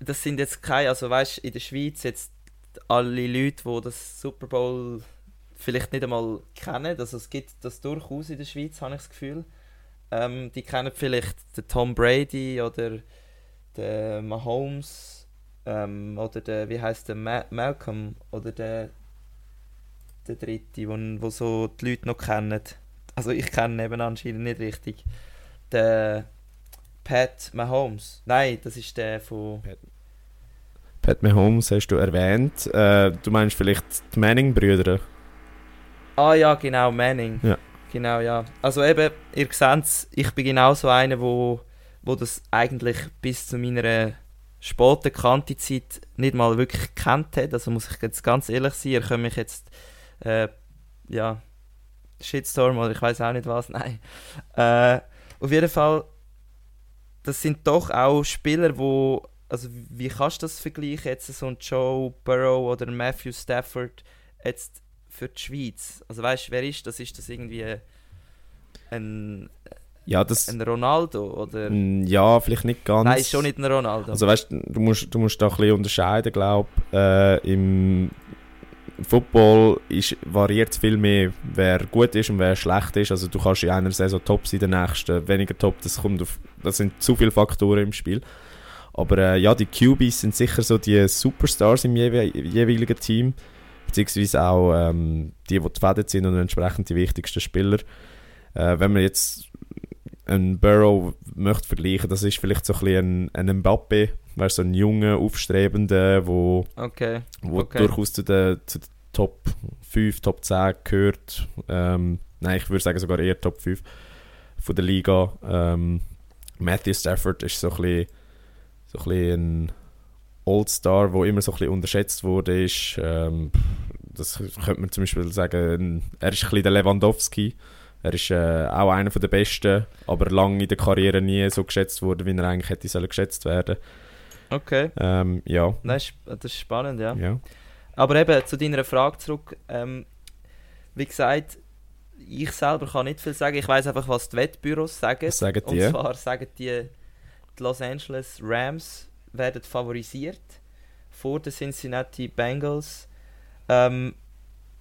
das sind jetzt keine, also weißt du, in der Schweiz jetzt alle Leute, die das Super Bowl vielleicht nicht einmal kennen. Also es gibt das durchaus in der Schweiz, habe ich das Gefühl. Ähm, die kennen vielleicht den Tom Brady oder den Mahomes ähm, oder den, wie heißt der, Ma Malcolm oder der, der dritte, wo, wo so die Leute noch kennen. Also ich kenne eben anscheinend nicht richtig. Der Pat Mahomes. Nein, das ist der von... Pat, Pat Mahomes hast du erwähnt. Äh, du meinst vielleicht die Manning-Brüder? Ah ja, genau, Manning. Ja. Genau, ja. Also eben, ihr seht ich bin genau so einer, wo, wo das eigentlich bis zu meiner späten Kantizeit nicht mal wirklich gekannt hat. Also muss ich jetzt ganz ehrlich sein, ihr könnt mich jetzt, äh, ja, Shitstorm oder ich weiß auch nicht was, nein. Äh, auf jeden Fall, das sind doch auch Spieler, wo, also wie kannst du das vergleichen, jetzt so ein Joe Burrow oder Matthew Stafford, jetzt für die Schweiz? Also weißt du, wer ist das? Ist das irgendwie ein, ja, das, ein Ronaldo? Oder? Ja, vielleicht nicht ganz. Nein, schon nicht ein Ronaldo. Also weißt du, musst, du musst da ein bisschen unterscheiden, glaube ich. Äh, Im Football ist, variiert es viel mehr, wer gut ist und wer schlecht ist. Also du kannst in einer Saison top sein, in der nächsten weniger top. Das, kommt auf, das sind zu viele Faktoren im Spiel. Aber äh, ja, die QBs sind sicher so die Superstars im jewe jeweiligen Team beziehungsweise auch ähm, die, die gefährdet sind und entsprechend die wichtigsten Spieler. Äh, wenn man jetzt einen Burrow möchte vergleichen, das ist vielleicht so ein bisschen ein, ein Mbappe, wäre so ein junger, aufstrebender, wo, okay. wo okay. durchaus zu den, zu den Top 5, Top 10 gehört. Ähm, nein, ich würde sagen sogar eher Top 5 von der Liga. Ähm, Matthew Stafford ist so ein bisschen, so ein, bisschen ein All-Star, der immer so ein bisschen unterschätzt wurde, ist, ähm, das könnte man zum Beispiel sagen, er ist ein bisschen der Lewandowski. Er ist äh, auch einer der Besten, aber lange in der Karriere nie so geschätzt wurde, wie er eigentlich hätte sollen geschätzt werden. Okay. Ähm, ja. Das ist, das ist spannend, ja. ja. Aber eben zu deiner Frage zurück. Ähm, wie gesagt, ich selber kann nicht viel sagen. Ich weiß einfach, was die Wettbüros sagen. Was sagen Und die? zwar sagen die, die Los Angeles Rams werden favorisiert vor den Cincinnati Bengals. Ähm,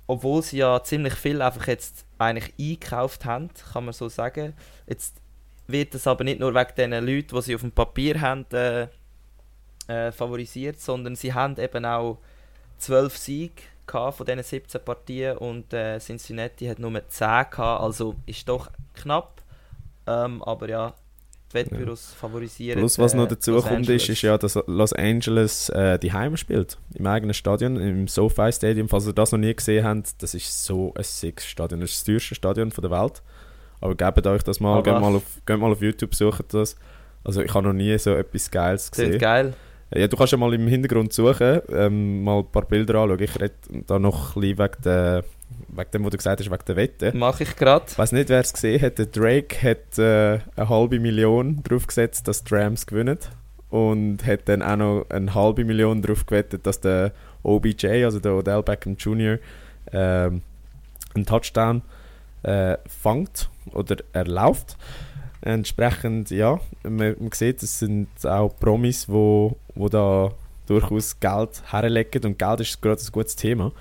obwohl sie ja ziemlich viel einfach jetzt eigentlich eingekauft haben, kann man so sagen. Jetzt wird das aber nicht nur wegen den Leuten, die sie auf dem Papier haben, äh, äh, favorisiert, sondern sie haben eben auch 12 Siege von diesen 17 Partien und äh, Cincinnati hat nur 10 gehabt, also ist doch knapp. Ähm, aber ja, die Wettbüros favorisieren. Plus, was noch äh, dazu Los kommt, Angeles. ist, ist ja, dass Los Angeles äh, die Heime spielt. Im eigenen Stadion, im SoFi Stadium. Falls ihr das noch nie gesehen habt, das ist so ein six Stadion. Das ist das teuerste Stadion der Welt. Aber gebt euch das mal, geht mal, auf, geht mal auf YouTube, sucht das. Also ich habe noch nie so etwas Geiles Klingt gesehen. geil. Ja, du kannst ja mal im Hintergrund suchen, ähm, mal ein paar Bilder anschauen. Ich rede da noch ein bisschen wegen, der, wegen dem, was du gesagt hast, wegen der Wette. Mache ich gerade. Ich weiß nicht, wer es gesehen hat. Der Drake hat äh, eine halbe Million drauf gesetzt, dass die Rams gewinnen. Und hat dann auch noch eine halbe Million drauf gewettet, dass der OBJ, also der Odell Beckham Jr., ähm, einen Touchdown äh, fängt oder erlaubt. Entsprechend, ja, man, man sieht, es sind auch Promis, wo, wo da durchaus Geld herlegen und Geld ist gerade ein gutes Thema.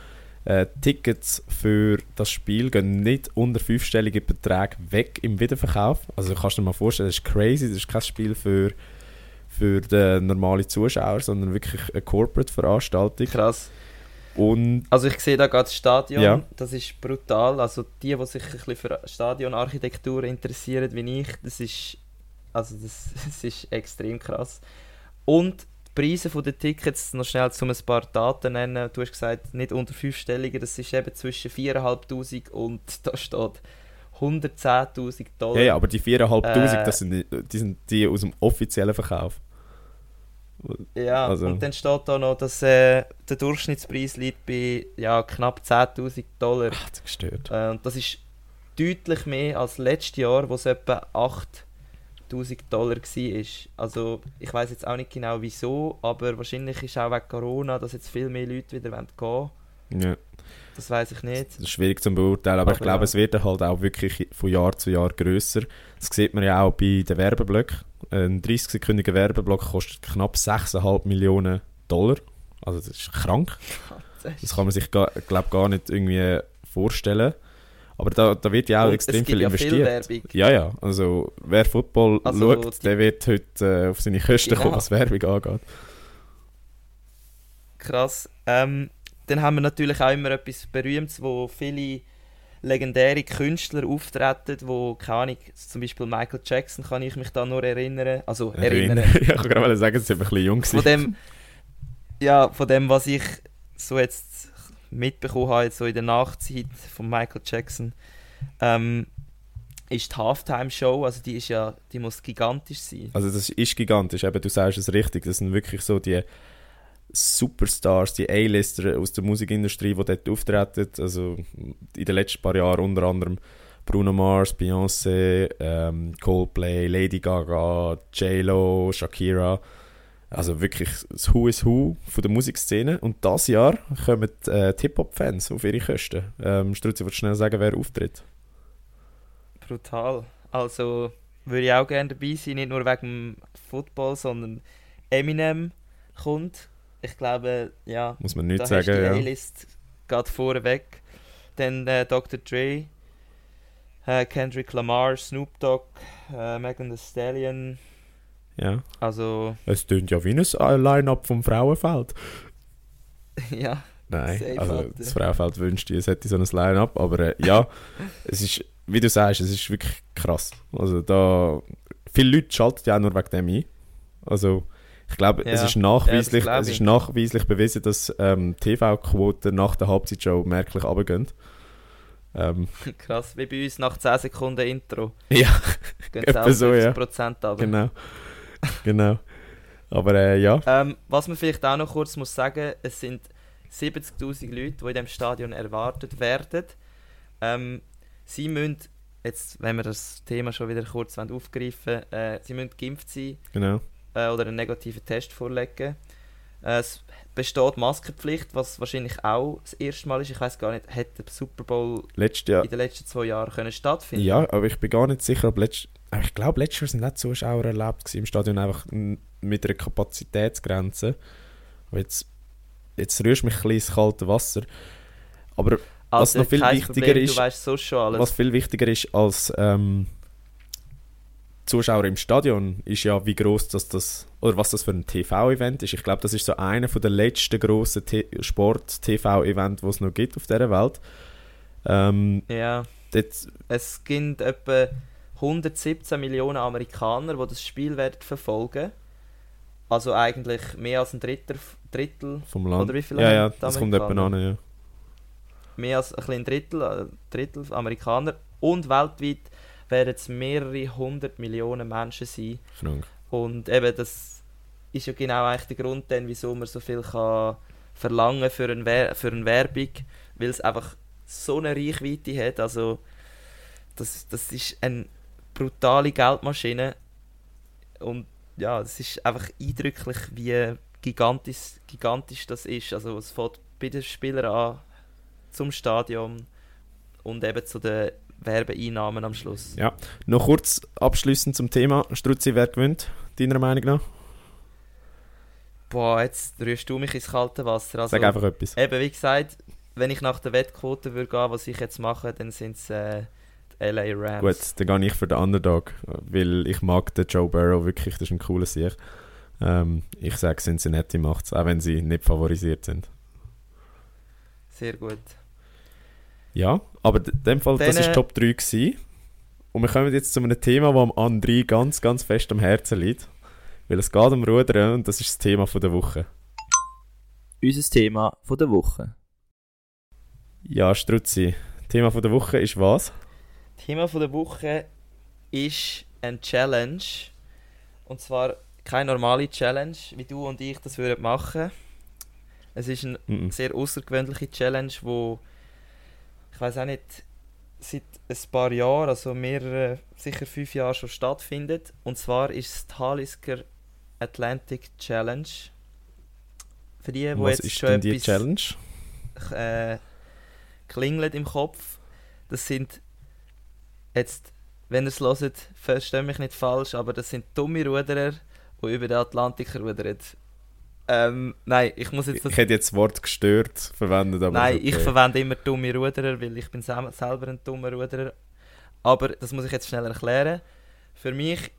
Äh, Tickets für das Spiel gehen nicht unter fünfstellige Beträge weg im Wiederverkauf. Also kannst du dir mal vorstellen, das ist crazy, das ist kein Spiel für, für den normalen Zuschauer, sondern wirklich eine Corporate-Veranstaltung. Krass. Und Also ich sehe da gerade das Stadion, Ja. das ist brutal. Also die, die sich ein bisschen für Stadionarchitektur interessieren, wie ich, das ist, also das, das ist extrem krass. Und Preise der Tickets, noch schnell um ein paar Daten nennen, du hast gesagt, nicht unter fünfstelligen, das ist eben zwischen 4'500 und da steht 110'000 Dollar. ja, ja, aber die 4'500, Äh. das sind, die- sind die aus dem offiziellen Verkauf. Ja, Also- und dann steht da noch, dass äh, der Durchschnittspreis liegt bei ja, knapp 10'000 Dollar. Ach, das ist gestört. Äh, und das ist deutlich mehr als letztes Jahr, wo es etwa 8000 Dollar war. Also ich weiß jetzt auch nicht genau wieso, aber wahrscheinlich ist auch wegen Corona, dass jetzt viel mehr Leute wieder gehen wollen. Ja. Das weiß ich nicht. Das ist schwierig zu beurteilen, aber, ich Aber glaube, ja. es wird halt auch wirklich von Jahr zu Jahr grösser. Das sieht man ja auch bei den Werbeblöcken. Ein 30-sekündiger Werbeblock kostet knapp 6,5 Millionen Dollar. Also das ist krank. Das kann man sich, glaube gar nicht irgendwie vorstellen. Aber da, da wird ja auch Und extrem es gibt viel ja investiert. viel. Ja, ja. Also wer Football Also, schaut, der wird heute äh, auf seine Kosten Genau. kommen, was Werbung angeht. Krass. Ähm, dann haben wir natürlich auch immer etwas Berühmtes, wo viele legendäre Künstler auftreten, wo, keine Ahnung, zum Beispiel Michael Jackson kann ich mich da nur erinnern. Also erinnern. ja, ich kann gerade sagen, sie sind ein bisschen jung. von dem, ja, von dem, was ich so jetzt mitbekommen habe, so in der Nachzeit von Michael Jackson, ähm, ist die Halftime-Show, also die ist ja, die muss gigantisch sein. Also das ist gigantisch, eben, du sagst es richtig, das sind wirklich so die Superstars, die A-Lister aus der Musikindustrie, die dort auftreten, also in den letzten paar Jahren unter anderem Bruno Mars, Beyoncé, ähm, Coldplay, Lady Gaga, J-Lo, Shakira, also wirklich das Who is Who von der Musikszene und das Jahr kommen äh, Hip-Hop-Fans auf ihre Kosten. Ähm, Struzzi, du schnell sagen, wer auftritt? Brutal. Also würde ich auch gerne dabei sein, nicht nur wegen Football, sondern Eminem kommt. Ich glaube, ja, Muss man nicht da sagen, die ja. A-List geht vorweg. Dann äh, Dr. Dre, äh, Kendrick Lamar, Snoop Dogg, äh, Megan Thee Stallion. Ja. Also, Es tönt ja wie ein Line-Up vom Frauenfeld. ja, Nein, Safe, also Alter. das Frauenfeld wünscht es hätte so ein Line-Up, aber äh, ja, es ist, wie du sagst, es ist wirklich krass. Also da, viele Leute schalten ja auch nur wegen dem ein. Also ich glaube, es Ja. ist nachweislich, Ja, es ist ich. nachweislich bewiesen, dass ähm, TV-Quoten nach der Halbzeitshow merklich runtergehen. Ähm, krass. Wie bei uns nach 10 Sekunden Intro. ja, Gehen es auch so, ja. 50% runter. genau. genau. Aber äh, ja, Ähm, was man vielleicht auch noch kurz muss sagen, es sind 70'000 Leute, die in diesem Stadion erwartet werden. Ähm, sie müssen, jetzt, wenn wir das Thema schon wieder kurz wollen aufgreifen äh, sie müssen geimpft sein genau. äh, oder einen negativen Test vorlegen. Äh, es besteht Maskenpflicht, was wahrscheinlich auch das erste Mal ist. Ich weiß gar nicht, hätte der Super Bowl Letztes Jahr. in den letzten zwei Jahren können stattfinden Ja, aber ich bin gar nicht sicher, ob letzt, aber ich glaube, letztes Jahr sind nicht Zuschauer erlaubt im Stadion, einfach mit einer Kapazitätsgrenze. Aber jetzt, jetzt rührst du mich ein bisschen ins kalte Wasser. Aber was noch viel wichtiger Problem, ist- was viel wichtiger ist als ähm, Zuschauer im Stadion, ist ja, wie groß das, das oder was das für ein TV-Event ist. Ich glaube, das ist so einer von der letzten grossen T- Sport-TV-Event, die es noch gibt auf dieser Welt. Ähm, Ja, dort, es gibt etwa 117 Millionen Amerikaner, die das Spiel werden verfolgen. Also eigentlich mehr als ein Drittel, Drittel vom Land. Oder wie viele ja, ja, das kommt etwa an, ja. mehr als ein, ein Drittel, äh, Drittel Amerikaner. Und weltweit werden es mehrere hundert Millionen Menschen sein. Krank. Und eben, das ist ja genau eigentlich der Grund, dann, wieso man so viel kann verlangen für eine, Wer für eine Werbung, weil es einfach so eine Reichweite hat. Also, das, das ist eine brutale Geldmaschine. Und ja, es ist einfach eindrücklich, wie gigantisch, gigantisch das ist. Also, es fängt bei den Spielern an, zum Stadion und eben zu den Werbeeinnahmen am Schluss. Ja. Noch kurz abschließend zum Thema. Struzzi, wer gewinnt, deiner Meinung nach? Boah, jetzt rührst du mich ins kalte Wasser. Also, Sag einfach etwas. Eben, wie gesagt, wenn ich nach der Wettquote würde gehen, was ich jetzt mache, dann sind es äh, LA Rams. Gut, dann gehe ich für den Underdog, weil ich mag den Joe Burrow wirklich, das ist ein cooler Sieg. Ähm, ich sage Cincinnati macht es, auch wenn sie nicht favorisiert sind. Sehr gut. Ja, aber in dem Fall, das Dann, war äh, Top 3 gewesen. Und wir kommen jetzt zu einem Thema, das am André ganz, ganz fest am Herzen liegt. Weil es geht um Rudern und das ist das Thema von der Woche. Unser Thema von der Woche. Ja, Struzzi, Thema von der Woche ist was? Thema von der Woche ist ein Challenge. Und zwar keine normale Challenge, wie du und ich das würden machen. Es ist eine Mhm. sehr außergewöhnliche Challenge, wo ich weiß auch nicht seit ein paar Jahren, also mehrere, sicher fünf Jahre schon stattfindet. Und zwar ist es die Halisker Atlantic Challenge. Für die, wo Was jetzt ist schon denn die etwas Challenge? äh, klingelt im Kopf. Das sind jetzt, wenn ihr es hört, versteht mich nicht falsch, aber das sind dumme Ruderer, die über den Atlantik rudern. Ähm, nein, ich muss jetzt Ich hätte jetzt das Wort gestört verwendet, aber Nein, ist ich okay. verwende immer dumme Ruderer, weil ich bin sel- selber ein dummer Ruderer. Aber das muss ich jetzt schnell erklären. Für mich,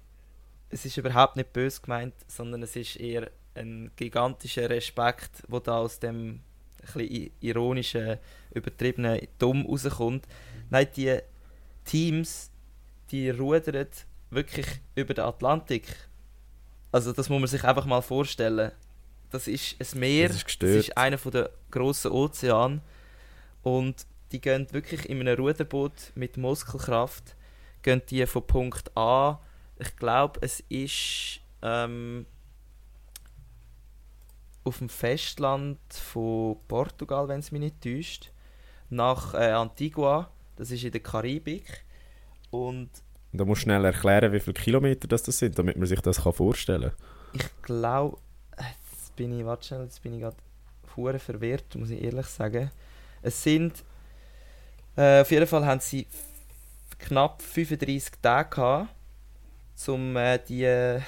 es ist überhaupt nicht böse gemeint, sondern es ist eher ein gigantischer Respekt, wo da aus dem ein ironischen, übertriebenen Dumm rauskommt. Nein, die Teams, die rudern wirklich über den Atlantik. Also das muss man sich einfach mal vorstellen. Das ist ein Meer, Das ist das ist einer der grossen Ozeane und die gehen wirklich in einem Ruderboot mit Muskelkraft gehen die von Punkt A, ich glaube es ist ähm, auf dem Festland von Portugal, wenn es mich nicht täuscht, nach äh, Antigua, das ist in der Karibik und Da musst du schnell erklären, wie viele Kilometer das, das sind, damit man sich das kann vorstellen ich glaube, jetzt bin ich, warte schnell, jetzt bin ich gerade verwirrt, muss ich ehrlich sagen. Es sind, äh, auf jeden Fall haben sie knapp 35 Tage gehabt, um äh, die, äh,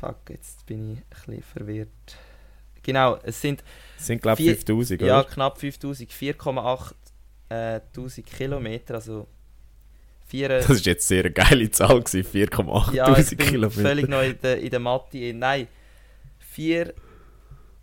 fuck, jetzt bin ich ein bisschen verwirrt. Genau, es sind Es sind, glaube ich, 5000, ja, oder? knapp 5000, 4,8 äh, 1000 Kilometer, also vier, Das ist jetzt sehr eine geile Zahl gewesen, 4,8 Ja, Kilometer. völlig neu in der, in der Mathe. in- Nein,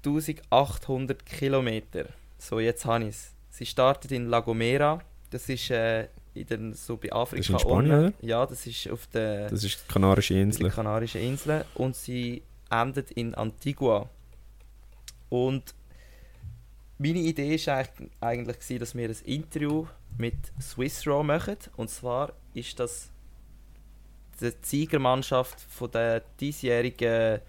4800 Kilometer. So, jetzt habe ich es. Sie startet in La Gomera. Das ist äh, in den, so bei Afrika. Das ist in Spanien, oder? Ja, das ist auf der Das ist die Kanarische die Insel. Kanarischen Inseln. Und sie endet in Antigua. Und meine Idee war eigentlich, dass wir ein Interview mit Swiss Raw machen. Und zwar ist das die Siegermannschaft von der diesjährigen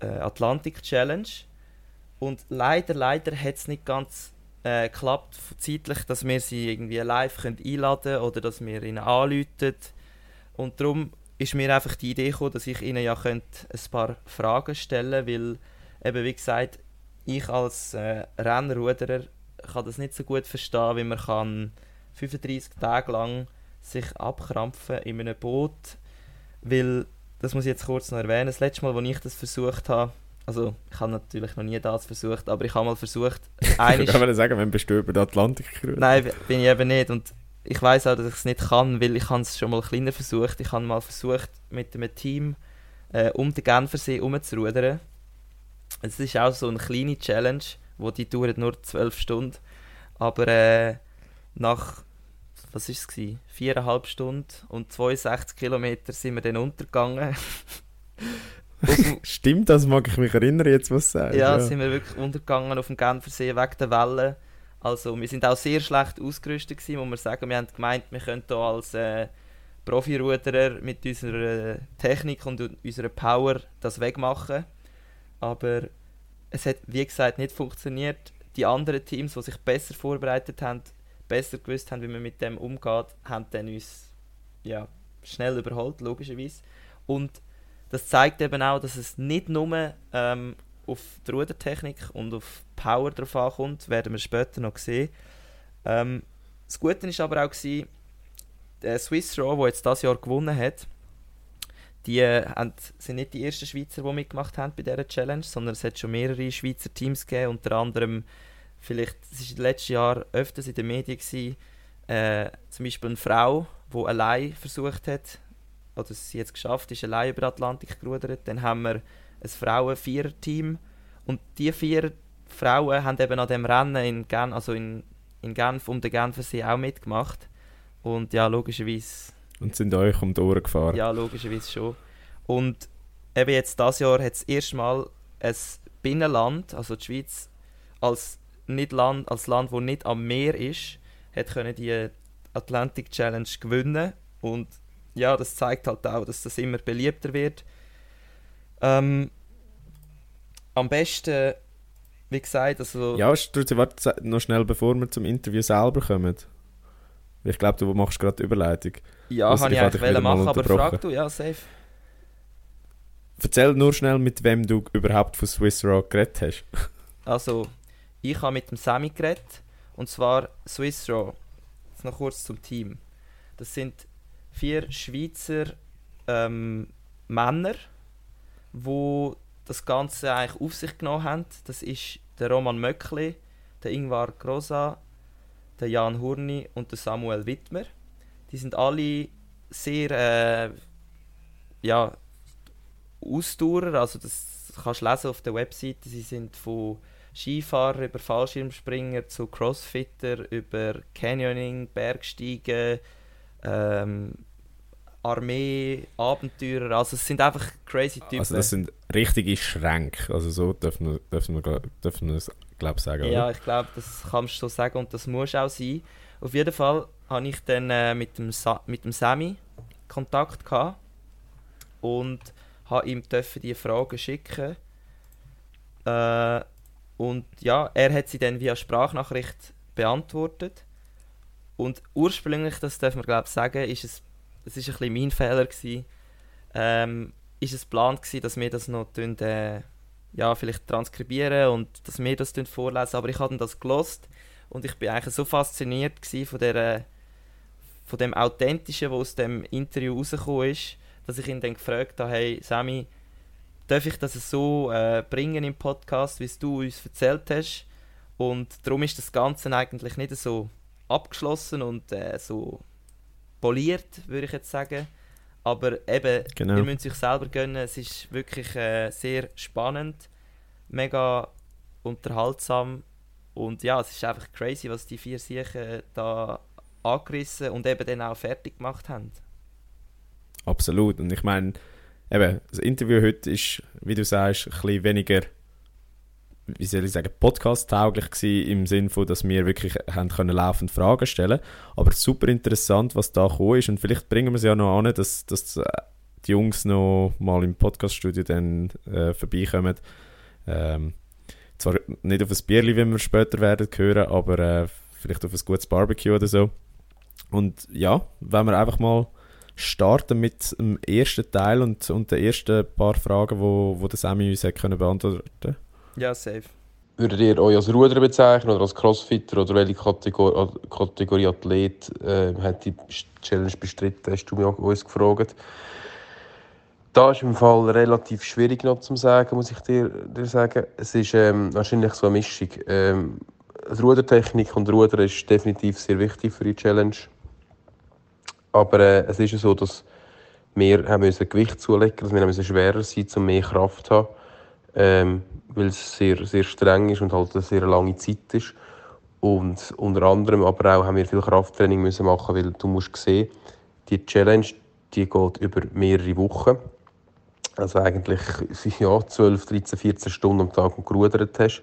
äh, Atlantic Challenge. Und leider, leider hat es nicht ganz äh, geklappt zeitlich, dass wir sie irgendwie live können einladen können oder dass wir ihnen anrufen. Und darum ist mir einfach die Idee gekommen, dass ich ihnen ja ein paar Fragen stellen könnte, weil eben wie gesagt, ich als äh, Rennruderer kann das nicht so gut verstehen, wie man kann 35 Tage lang sich abkrampfen in einem Boot, weil, das muss ich jetzt kurz noch erwähnen, das letzte Mal, als ich das versucht habe, also ich habe natürlich noch nie das versucht, aber ich habe mal versucht, ich kann sagen, wenn bist du über den Atlantik gerührt? Nein, bin ich eben nicht und ich weiß auch, dass ich es nicht kann, weil ich es schon mal kleiner versucht. Ich habe mal versucht, mit einem Team äh, um den Genfersee herumzurudern. Es ist auch so eine kleine Challenge, wo die dauert nur zwölf Stunden. Aber äh, nach, was ist es Viereinhalb Stunden und 62 Kilometer sind wir dann untergegangen. Stimmt, das mag ich mich erinnern, jetzt was sagst. Ja, ja, sind wir wirklich untergegangen auf dem Genfersee wegen der Wellen. Also wir sind auch sehr schlecht ausgerüstet gewesen, muss man sagen. Wir haben gemeint, wir könnten hier als äh, Profiruderer mit unserer Technik und unserer Power das wegmachen. Aber es hat, wie gesagt, nicht funktioniert. Die anderen Teams, die sich besser vorbereitet haben, besser gewusst haben, wie man mit dem umgeht, haben dann uns ja, schnell überholt, logischerweise. Und das zeigt eben auch, dass es nicht nur ähm, auf die Rudertechnik und auf Power drauf ankommt, werden wir später noch sehen. Ähm, das Gute war aber auch, gewesen, der Swiss Raw, der jetzt dieses Jahr gewonnen hat, die haben, sind nicht die ersten Schweizer, die mitgemacht haben bei dieser Challenge, sondern es hat schon mehrere Schweizer Teams gegeben, unter anderem, vielleicht, es war letztes Jahr öfters in den Medien, gewesen, äh, zum Beispiel eine Frau, die allein versucht hat, oder sie jetzt geschafft ist, allein über den Atlantik gerudert. Dann haben wir ein Frauen-Vierer-Team und die vier Frauen haben eben an dem Rennen in, Gen also in, in Genf um den Genfersee auch mitgemacht. Und ja, logischerweise... Und sind euch um die Ohren gefahren? Ja, logischerweise schon. Und eben jetzt dieses Jahr hat es erstmal ein Binnenland, also die Schweiz, als, nicht Land, als Land, das nicht am Meer ist, hat können die Atlantic Challenge gewinnen und ja, das zeigt halt auch, dass das immer beliebter wird. Ähm, am besten, wie gesagt, also... Ja, Struzzi, warte noch schnell, bevor wir zum Interview selber kommen. Ich glaube, du machst gerade Überleitung. Ja, habe ich eigentlich machen, aber frag du, ja, safe. Erzähl nur schnell, mit wem du überhaupt von Swiss Rock geredet hast. also, ich habe mit dem Sammy geredet, und zwar Swiss Raw. Jetzt noch kurz zum Team. Das sind vier Schweizer ähm, Männer, wo das Ganze eigentlich auf sich genommen haben. Das ist der Roman Möckli, der Ingvar Grosa, der Jan Hurni und der Samuel Wittmer. Die sind alle sehr äh, ja, Ausdauer, also das kannst du lesen auf der Webseite. Sie sind von Skifahrer über Fallschirmspringer zu Crossfitter, über Canyoning, Bergsteigen, ähm, Armee, Abenteurer, also es sind einfach crazy Typen. Also das sind richtige Schränke, also so dürfen wir, dürfen wir, dürfen wir es, glaube sagen, oder? Ja, ich glaube, das kannst du so sagen und das muss auch sein. Auf jeden Fall habe ich dann äh, mit, dem Sa mit dem Sammy Kontakt gehabt und habe ihm die Fragen schicken. Äh, und ja, er hat sie dann via Sprachnachricht beantwortet. Und ursprünglich, das darf man glaube ich sagen, ist es das war ein bisschen mein Fehler. Gewesen. Ähm, ist es geplant, gewesen, dass wir das noch tun, äh, ja, vielleicht transkribieren und dass wir das vorlesen, aber ich habe das gelost und ich bin eigentlich so fasziniert von, der, von dem Authentischen, was aus dem Interview rausgekommen ist, dass ich ihn dann gefragt habe, hey Sammy, darf ich das so äh, bringen im Podcast, wie du uns erzählt hast? Und darum ist das Ganze eigentlich nicht so abgeschlossen und äh, so poliert, würde ich jetzt sagen. Aber eben, genau. ihr müsst sich selber gönnen. Es ist wirklich äh, sehr spannend, mega unterhaltsam. Und ja, es ist einfach crazy, was die vier Siechen da angerissen und eben dann auch fertig gemacht haben. Absolut. Und ich meine, eben, das Interview heute ist, wie du sagst, ein bisschen weniger wie soll ich sagen, podcast-tauglich gewesen, im Sinne von, dass wir wirklich haben können laufend Fragen stellen Aber super interessant, was da gekommen ist. Und vielleicht bringen wir es ja noch an, dass, dass äh, die Jungs noch mal im Podcaststudio dann äh, vorbeikommen. Ähm, zwar nicht auf ein Bierli, wie wir später werden hören, aber äh, vielleicht auf ein gutes Barbecue oder so. Und ja, wenn wir einfach mal starten mit dem ersten Teil und, und den ersten paar Fragen, wo, wo der Sammy uns hat können beantworten Ja, safe. Würdet ihr euch als Ruderer bezeichnen oder als Crossfitter oder welche Kategor Kategorie Athlet äh, hat die Challenge bestritten, hast du mich uns gefragt. Da ist im Fall relativ schwierig noch zu sagen, muss ich dir, dir sagen. Es ist ähm, wahrscheinlich so eine Mischung. Ähm, Rudertechnik und Rudern ist definitiv sehr wichtig für die Challenge. Aber äh, es ist ja so, dass wir haben müssen Gewicht zulegen müssen, wir müssen schwerer sein, um mehr Kraft zu haben. Ähm, weil es sehr, sehr streng ist und halt eine sehr lange Zeit ist. Und unter anderem aber auch haben wir viel Krafttraining müssen machen, weil du musst sehen, die Challenge, die geht über mehrere Wochen. Also eigentlich ja, 12, 13, 14 Stunden am Tag gerudert hast.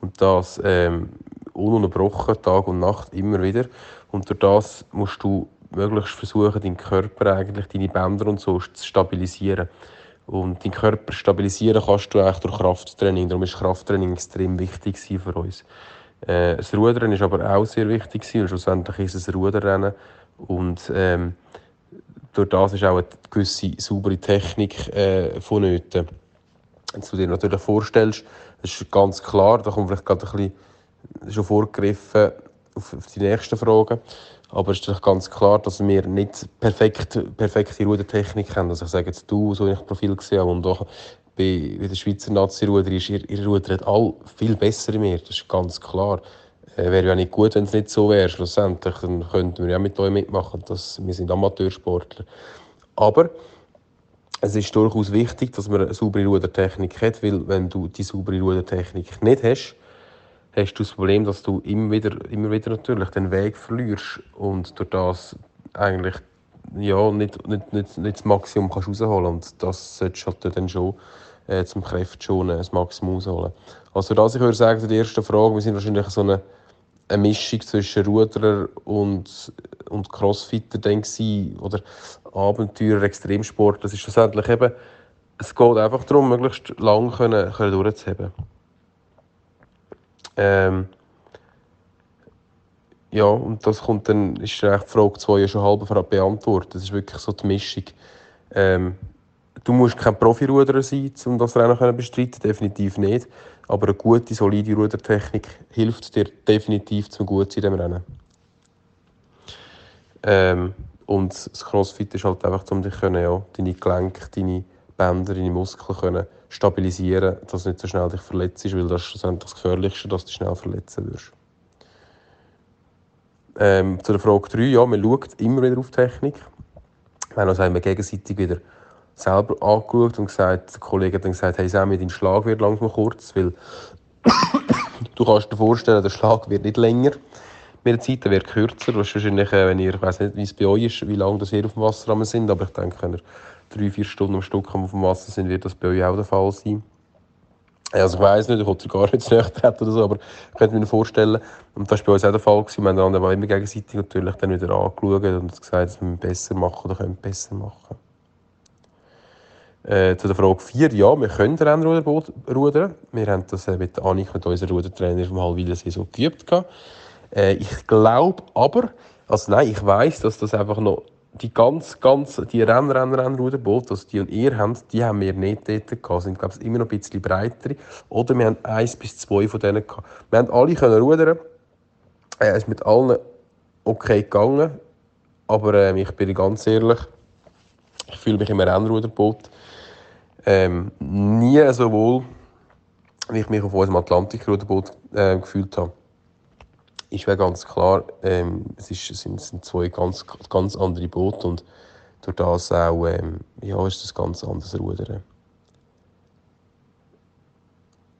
Und das ähm, ununterbrochen, Tag und Nacht, immer wieder. Und durch das musst du möglichst versuchen, deinen Körper, eigentlich, deine Bänder und so zu stabilisieren. Und deinen Körper stabilisieren kannst du eigentlich durch Krafttraining. Darum ist Krafttraining extrem wichtig für uns. Äh, das Rudern ist aber auch sehr wichtig, weil schlussendlich ist es ein Ruderrennen. Und ähm, durch das ist auch eine gewisse saubere Technik äh, vonnöten. Wenn du dir natürlich vorstellst, das ist ganz klar, da kommt vielleicht gerade ein bisschen schon vorgegriffen auf die nächsten Fragen. Aber es ist ganz klar, dass wir nicht perfekt, perfekte Rudertechnik haben. Also ich sage jetzt du, so ich Profil gesehen habe, und auch bei, bei der Schweizer Nazi-Ruder ist ihr, ihr rudert all viel besser in mir. Das ist ganz klar. Äh, wäre ja nicht gut, wenn es nicht so wäre. Schlussendlich dann könnten wir ja mit euch mitmachen. Das, wir sind Amateursportler. Aber es ist durchaus wichtig, dass man eine saubere Rudertechnik hat, weil wenn du die saubere Rudertechnik nicht hast, hast du das Problem, dass du immer wieder, immer wieder natürlich den Weg verlierst und durch das eigentlich ja, nicht, nicht, nicht, nicht das Maximum kannst rausholen und das solltest du halt dann schon äh, zum Kräfteschonen das Maximum rausholen. Also das, ich würde sagen, die erste Frage, wir sind wahrscheinlich so eine, eine Mischung zwischen Ruderer und, und Crossfitter dann oder Abenteurer, Extremsport. Das ist schlussendlich eben, es geht einfach darum, möglichst lang können, können durchzuheben. Ähm, ja, und das kommt dann, ist die Frage 2 ja schon halb beantwortet. Das ist wirklich so die Mischung. Ähm, du musst kein Profiruderer sein, um das Rennen zu bestreiten, definitiv nicht. Aber eine gute, solide Rudertechnik hilft dir definitiv zum gut in diesem Rennen. Ähm, und das Crossfit ist halt einfach, um dich können, ja, deine Gelenke, deine Bänder, deine Muskeln können stabilisieren, dass du nicht so schnell dich verletzt, weil das ist schlussendlich das Gefährlichste, dass du dich schnell verletzen wirst. Ähm, zu der Frage 3, ja, man schaut immer wieder auf Technik. Wir haben uns gegenseitig wieder selber angeschaut und gesagt, der Kollege hat dann gesagt, hey Sammy, dein Schlag wird langsam kurz, weil du kannst dir vorstellen, der Schlag wird nicht länger mit der Zeit, der wird kürzer. Das wahrscheinlich, äh, wenn ihr, ich weiß nicht, wie es bei euch ist, wie lange das ihr auf dem Wasser sind, aber ich denke, wenn ihr drei, vier Stunden am Stück auf dem Wasser sind, wird das bei euch auch der Fall sein. Also ich weiß nicht, ich wollte gar nicht zu nahe treten oder so, aber ich könnte mir vorstellen, und das war bei uns auch der Fall, gewesen, wir haben dann immer gegenseitig natürlich dann wieder angeschaut und gesagt, dass wir besser machen oder können besser machen. Äh, zu der Frage 4, ja, wir können Rennruderboot rudern. Wir haben das äh, mit Annik, mit unserem Rudertrainer vom Halwilensee so geübt. Äh, ich glaube aber, also nein, ich weiß, dass das einfach noch die ganz, ganz, die Renn, Renn, Rennruderboote, also die und ihr habt, die haben wir nicht dort gehabt. sind, glaube ich, immer noch ein bisschen breiter. Oder wir haben eins bis zwei von denen gehabt. Wir haben alle können rudern. Äh, es ist mit allen okay gegangen. Aber äh, ich bin ganz ehrlich, ich fühle mich im Rennruderboot ähm, nie so wohl, wie ich mich auf unserem Atlantikruderboot äh, gefühlt habe ist ja ganz klar, ähm, es, ist, es sind zwei ganz, ganz andere Boote und durch das auch, ähm, ja, ist das ganz anders Rudern.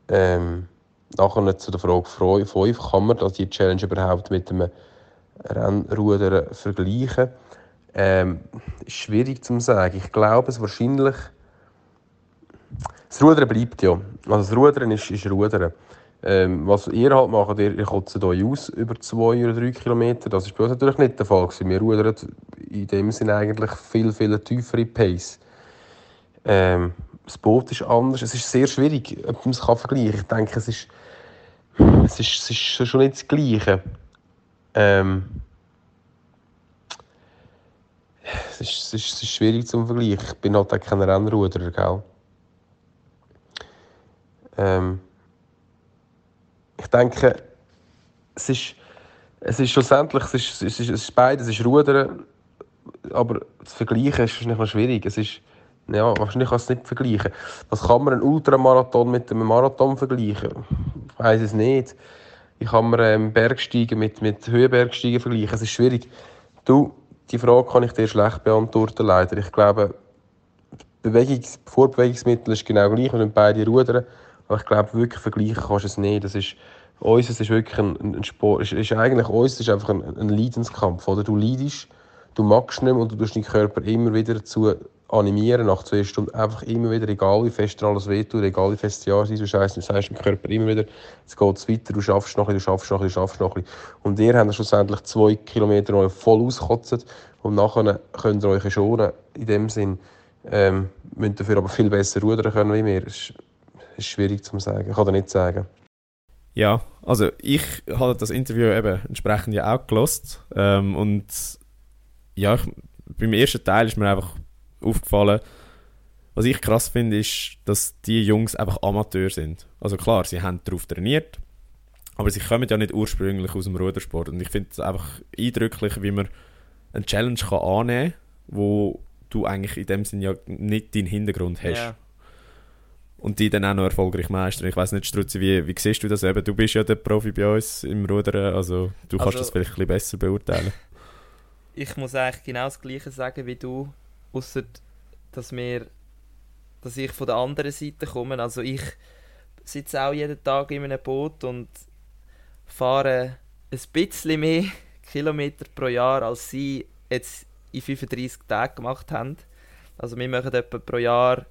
Ähm, nachher zu der Frage 5, kann man die Challenge überhaupt mit einem Rennrudern vergleichen? Ähm, schwierig zu sagen. Ich glaube es wahrscheinlich. Das Rudern bleibt ja. Also das Rudern ist, ist Rudern. Ähm, was ihr halt macht, ihr, ihr kotzt euch aus über zwei oder drei Kilometer. Das ist bei uns natürlich nicht der Fall. Wir rudern in dem Sinne eigentlich viel, viel tiefere Pace. Ähm, das Boot ist anders. Es ist sehr schwierig, ob man es vergleichen kann. Ich denke, es ist, es ist, es ist schon nicht das Gleiche. Ähm, es, ist, es, ist, es ist schwierig zu vergleichen. Ich bin halt auch kein Rennruderer, gell? Ähm, ich denke, es ist, es ist schlussendlich, es ist, es ist, es ist beides, es ist Rudern, aber zu vergleichen ist wahrscheinlich noch schwierig. Es ist, ja, wahrscheinlich kann es nicht vergleichen. Was kann man einen Ultramarathon mit einem Marathon vergleichen? Ich weiß es nicht. Ich kann mir ähm, Bergsteigen mit, mit Höhenbergsteigen vergleichen. Es ist schwierig. Du, die Frage kann ich dir schlecht beantworten, leider. Ich glaube, Bewegungs Vorbewegungsmittel ist genau gleich, wenn beide rudern. Aber ich glaube, wirklich vergleichen kannst du es nicht. Das ist, uns ist wirklich ein, ein Sport, ist, ist eigentlich uns ist einfach ein, ein Leidenskampf. Oder? Du leidest, du magst nicht mehr und du tust deinen Körper immer wieder dazu animieren, nach zwei Stunden einfach immer wieder, egal wie fest alles wehtut, egal wie fest das Jahr ist, du sagst, du dem Körper immer wieder, jetzt geht es weiter, du schaffst noch ein bisschen, du schaffst noch ein bisschen, du schaffst noch ein bisschen. Und ihr habt schlussendlich zwei Kilometer voll ausgekotzt und nachher könnt ihr euch schonen, in dem Sinn, ähm, müsst dafür aber viel besser rudern können wie wir. Ist schwierig zu sagen, ich kann dir nicht sagen. Ja, also ich habe das Interview eben entsprechend ja auch gelost ähm, und ja, ich, beim ersten Teil ist mir einfach aufgefallen, was ich krass finde, ist, dass die Jungs einfach Amateur sind. Also klar, sie haben darauf trainiert, aber sie kommen ja nicht ursprünglich aus dem Rudersport. Und ich finde es einfach eindrücklich, wie man eine Challenge kann annehmen kann, wo du eigentlich in dem Sinne ja nicht deinen Hintergrund hast. Yeah. Und die dann auch noch erfolgreich meistern. Ich weiß nicht, Struzzi, wie, wie siehst du das eben? Du bist ja der Profi bei uns im Rudern, also du kannst also, das vielleicht ein bisschen besser beurteilen. Ich muss eigentlich genau das Gleiche sagen wie du Außer, dass wir, dass ich von der anderen Seite komme. Also ich sitze auch jeden Tag in einem Boot und fahre ein bisschen mehr Kilometer pro Jahr, als sie jetzt in 35 Tagen gemacht haben. Also wir machen etwa pro Jahr,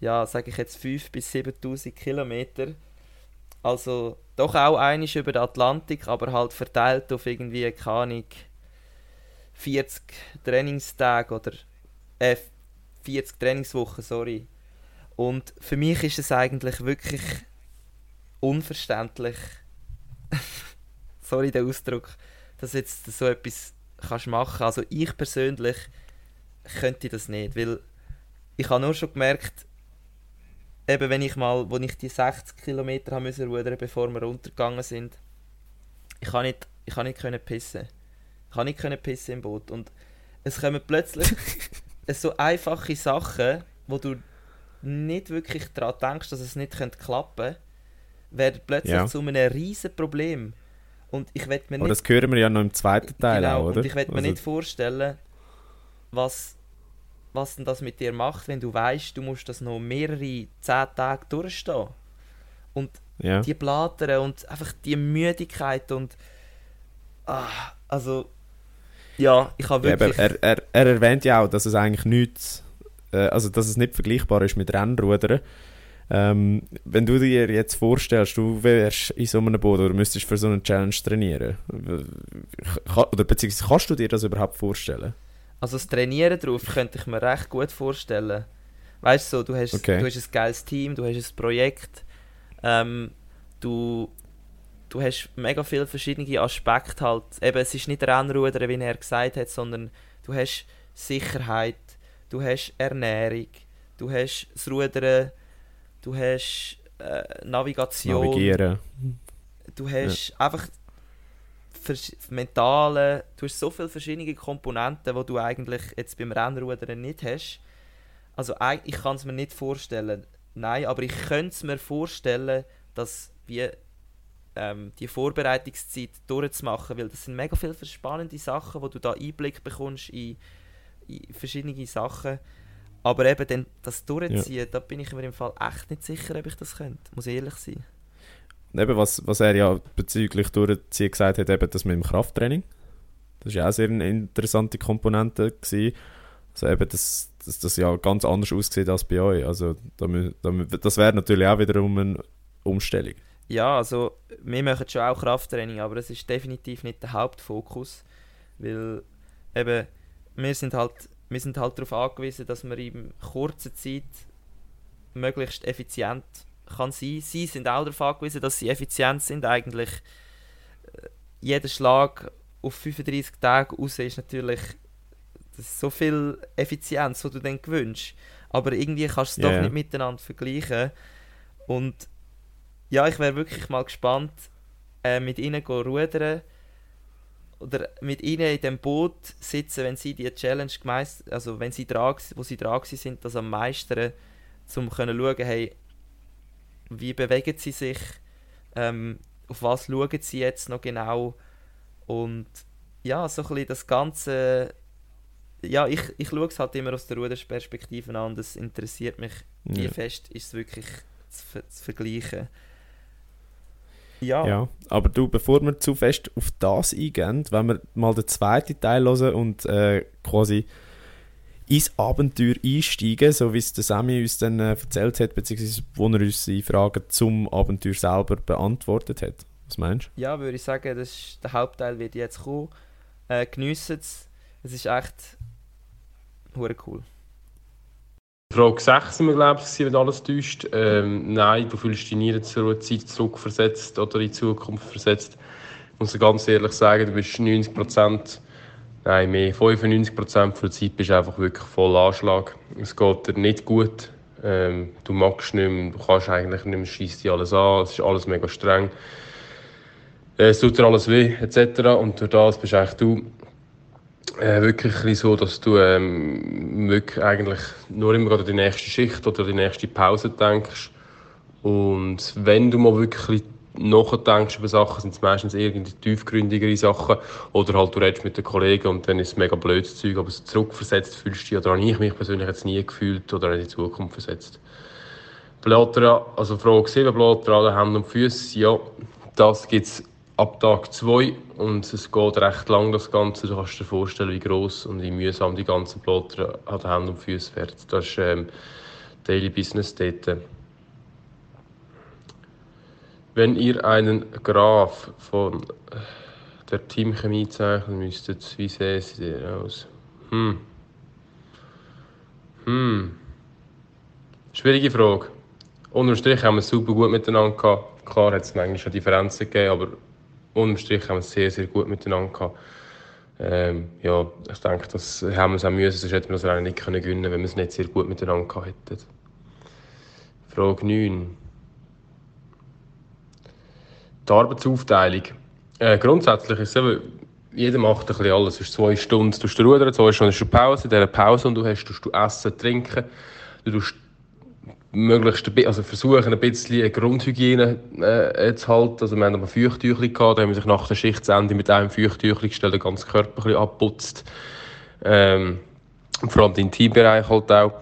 ja, sage ich jetzt 5.000 bis 7'000 Kilometer. Also doch auch einiges über den Atlantik, aber halt verteilt auf irgendwie, keine Ahnung, 40 Trainingstage oder äh, 40 Trainingswochen, sorry. Und für mich ist es eigentlich wirklich unverständlich, sorry der Ausdruck, dass jetzt so etwas kannst machen. Also ich persönlich könnte das nicht, weil ich habe nur schon gemerkt, eben wenn ich mal, wo ich die 60 Kilometer haben müssen rudern, bevor wir runtergegangen sind, ich kann nicht, ich kann nicht können pissen. Ich kann nicht können pissen im Boot und es kommen plötzlich so einfache Sachen, wo du nicht wirklich daran denkst, dass es nicht klappen könnte, werden plötzlich ja. zu einem riesen Problem. Und ich mir nicht... Aber das hören wir ja noch im zweiten Teil genau, auch, oder? Und ich werde mir also... nicht vorstellen, was, was denn das mit dir macht, wenn du weißt, du musst das noch mehrere zehn Tage durchstehen. Und ja. die Blätter und einfach die Müdigkeit und... Ah, also ja, ich habe wirklich... Ja, er, er, er erwähnt ja auch, dass es eigentlich nichts, äh, also dass es nicht vergleichbar ist mit Rennrudern. Ähm, wenn du dir jetzt vorstellst, du wärst in so einem Boot oder müsstest für so eine Challenge trainieren, oder beziehungsweise kannst du dir das überhaupt vorstellen? Also das Trainieren drauf könnte ich mir recht gut vorstellen. Weißt du, so, du hast, okay. du hast ein geiles Team, du hast ein Projekt, ähm, du du hast mega viele verschiedene Aspekte halt. Eben, es ist nicht Rennrudern, wie er gesagt hat, sondern du hast Sicherheit, du hast Ernährung, du hast das Rudern, du hast äh, Navigation. Navigieren. Du hast ja. einfach mentale, du hast so viele verschiedene Komponenten, die du eigentlich jetzt beim Rennrudern nicht hast. Also ich kann es mir nicht vorstellen, nein, aber ich könnte es mir vorstellen, dass wie ähm, die Vorbereitungszeit durchzumachen, weil das sind mega viele spannende Sachen, wo du da Einblick bekommst in, in verschiedene Sachen. Aber eben dann das durchziehen, ja. da bin ich mir im Fall echt nicht sicher, ob ich das könnte, muss ehrlich sein. Eben, was, was er ja bezüglich durchziehen gesagt hat, eben das mit dem Krafttraining. Das war ja auch sehr eine interessante Komponente. Gewesen. Also eben, dass, dass das ja ganz anders aussieht als bei euch. Also da, da, das wäre natürlich auch wiederum eine Umstellung. Ja, also wir machen schon auch Krafttraining, aber es ist definitiv nicht der Hauptfokus, weil eben wir sind halt, wir sind halt darauf angewiesen, dass man in kurzer Zeit möglichst effizient kann sein. Sie sind auch darauf angewiesen, dass sie effizient sind. Eigentlich äh, jeder Schlag auf 35 Tage raus ist natürlich ist so viel Effizienz, die du dann gewünscht. Aber irgendwie kannst du es yeah. doch nicht miteinander vergleichen. Und ja, ich wäre wirklich mal gespannt, äh, mit ihnen rudern oder mit ihnen in dem Boot sitzen, wenn sie die Challenge gemeist, also wenn sie dran, wo sie dran sind, das am meisten, um können schauen, hey, wie bewegen sie sich, ähm, auf was schauen sie jetzt noch genau und ja, so ein bisschen das Ganze, ja, ich, ich schaue es halt immer aus der Rudersperspektive an und es interessiert mich, wie ja. fest ist es wirklich zu, zu vergleichen. Ja. ja. Aber du, bevor wir zu fest auf das eingehen, wenn wir mal den zweiten Teil hören und äh, quasi ins Abenteuer einsteigen, so wie es der Sammy uns dann äh, erzählt hat, beziehungsweise wo er uns die Fragen zum Abenteuer selber beantwortet hat. Was meinst du? Ja, würde ich sagen, das ist, der Hauptteil wird jetzt kommen. Äh, geniessen es. Es ist echt cool. Frage 6 sind wir, glaube ich, wenn alles täuscht. Ähm, nein, du fühlst dich nie zur Zeit zurückversetzt oder in die Zukunft versetzt. Ich muss ganz ehrlich sagen, du bist 90 Prozent, nein, mehr, 95 Prozent der Zeit bist einfach wirklich voll Anschlag. Es geht dir nicht gut. Ähm, du magst nicht mehr, du kannst eigentlich nicht mehr, schießt dir alles an, es ist alles mega streng. Äh, es tut dir alles weh, etc. Und durch das bist eigentlich du äh, wirklich so, dass du ähm, wirklich eigentlich nur immer an die nächste Schicht oder die nächste Pause denkst. Und wenn du mal wirklich nachdenkst über Sachen, sind es meistens irgendwie tiefgründigere Sachen. Oder halt du redest mit den Kollegen und dann ist es mega blödes Zeug, aber so zurückversetzt fühlst du dich, oder habe ich mich persönlich jetzt nie gefühlt oder in die Zukunft versetzt. Blätter, also Frage 7, Blätter an den Händen und Füßen, ja, das gibt es ab Tag 2 und es geht recht lang das Ganze. Du kannst dir vorstellen, wie groß und wie mühsam die ganzen Plotter an den Händen und Füßen werden. Das ist ähm, Daily Business dort. Wenn ihr einen Graph von der Teamchemie zeichnen müsstet, wie sähe sie aus? Hm. Hm. Schwierige Frage. Unterm Strich haben wir es super gut miteinander gehabt. Klar hat es manchmal schon Differenzen gegeben, aber unterm Strich haben wir es sehr, sehr gut miteinander gehabt. Ähm, ja, ich denke, das haben wir es auch müssen, sonst hätten wir das Rennen nicht können wenn wir es nicht sehr gut miteinander gehabt hätten. Frage 9. Die Arbeitsaufteilung. Äh, grundsätzlich ist es eben, jeder macht ein bisschen alles. Es ist zwei Stunden du rudern, zwei Stunden hast Pause. In dieser Pause und du hast du Essen, Trinken, du tust möglichst also versuchen, ein bisschen Grundhygiene äh, zu halten. Also wir haben ein Feuchttüchli gehabt, da haben wir sich nach der Schicht zu Ende mit einem Feuchttüchli gestellt, den ganzen Körper ein bisschen abputzt. Ähm, vor allem den Intimbereich halt auch.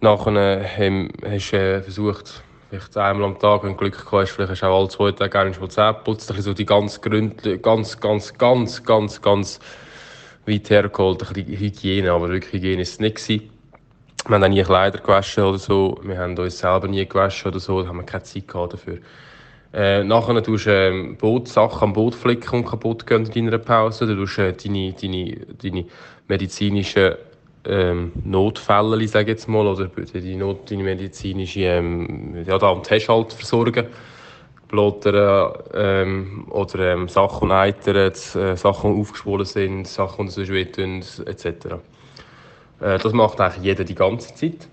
Nachher ähm, hast du äh, versucht, vielleicht einmal am Tag, wenn du Glück hast, vielleicht hast du auch alle zwei Tage gerne mal Zähne geputzt. Ein so die ganz Gründe, ganz, ganz, ganz, ganz, ganz weit hergeholt, ein bisschen Hygiene, aber wirklich Hygiene ist es nicht. Wir haben auch nie Kleider gewaschen oder so. Wir haben uns selber nie gewaschen oder so. Da haben wir keine Zeit gehabt dafür. Äh, nachher tust du ähm, Boot, Sachen am Boot flicken und kaputt gehen in deiner Pause. Du tust äh, deine, deine, deine medizinischen ähm, Notfälle, sage jetzt mal, oder die Not, deine medizinische ähm, ja, da hast halt versorgen. Blotern ähm, oder ähm, Sachen eitern, äh, Sachen aufgeschwollen sind, Sachen, die sonst wehtun, etc. Äh, das macht eigentlich jeder die ganze Zeit.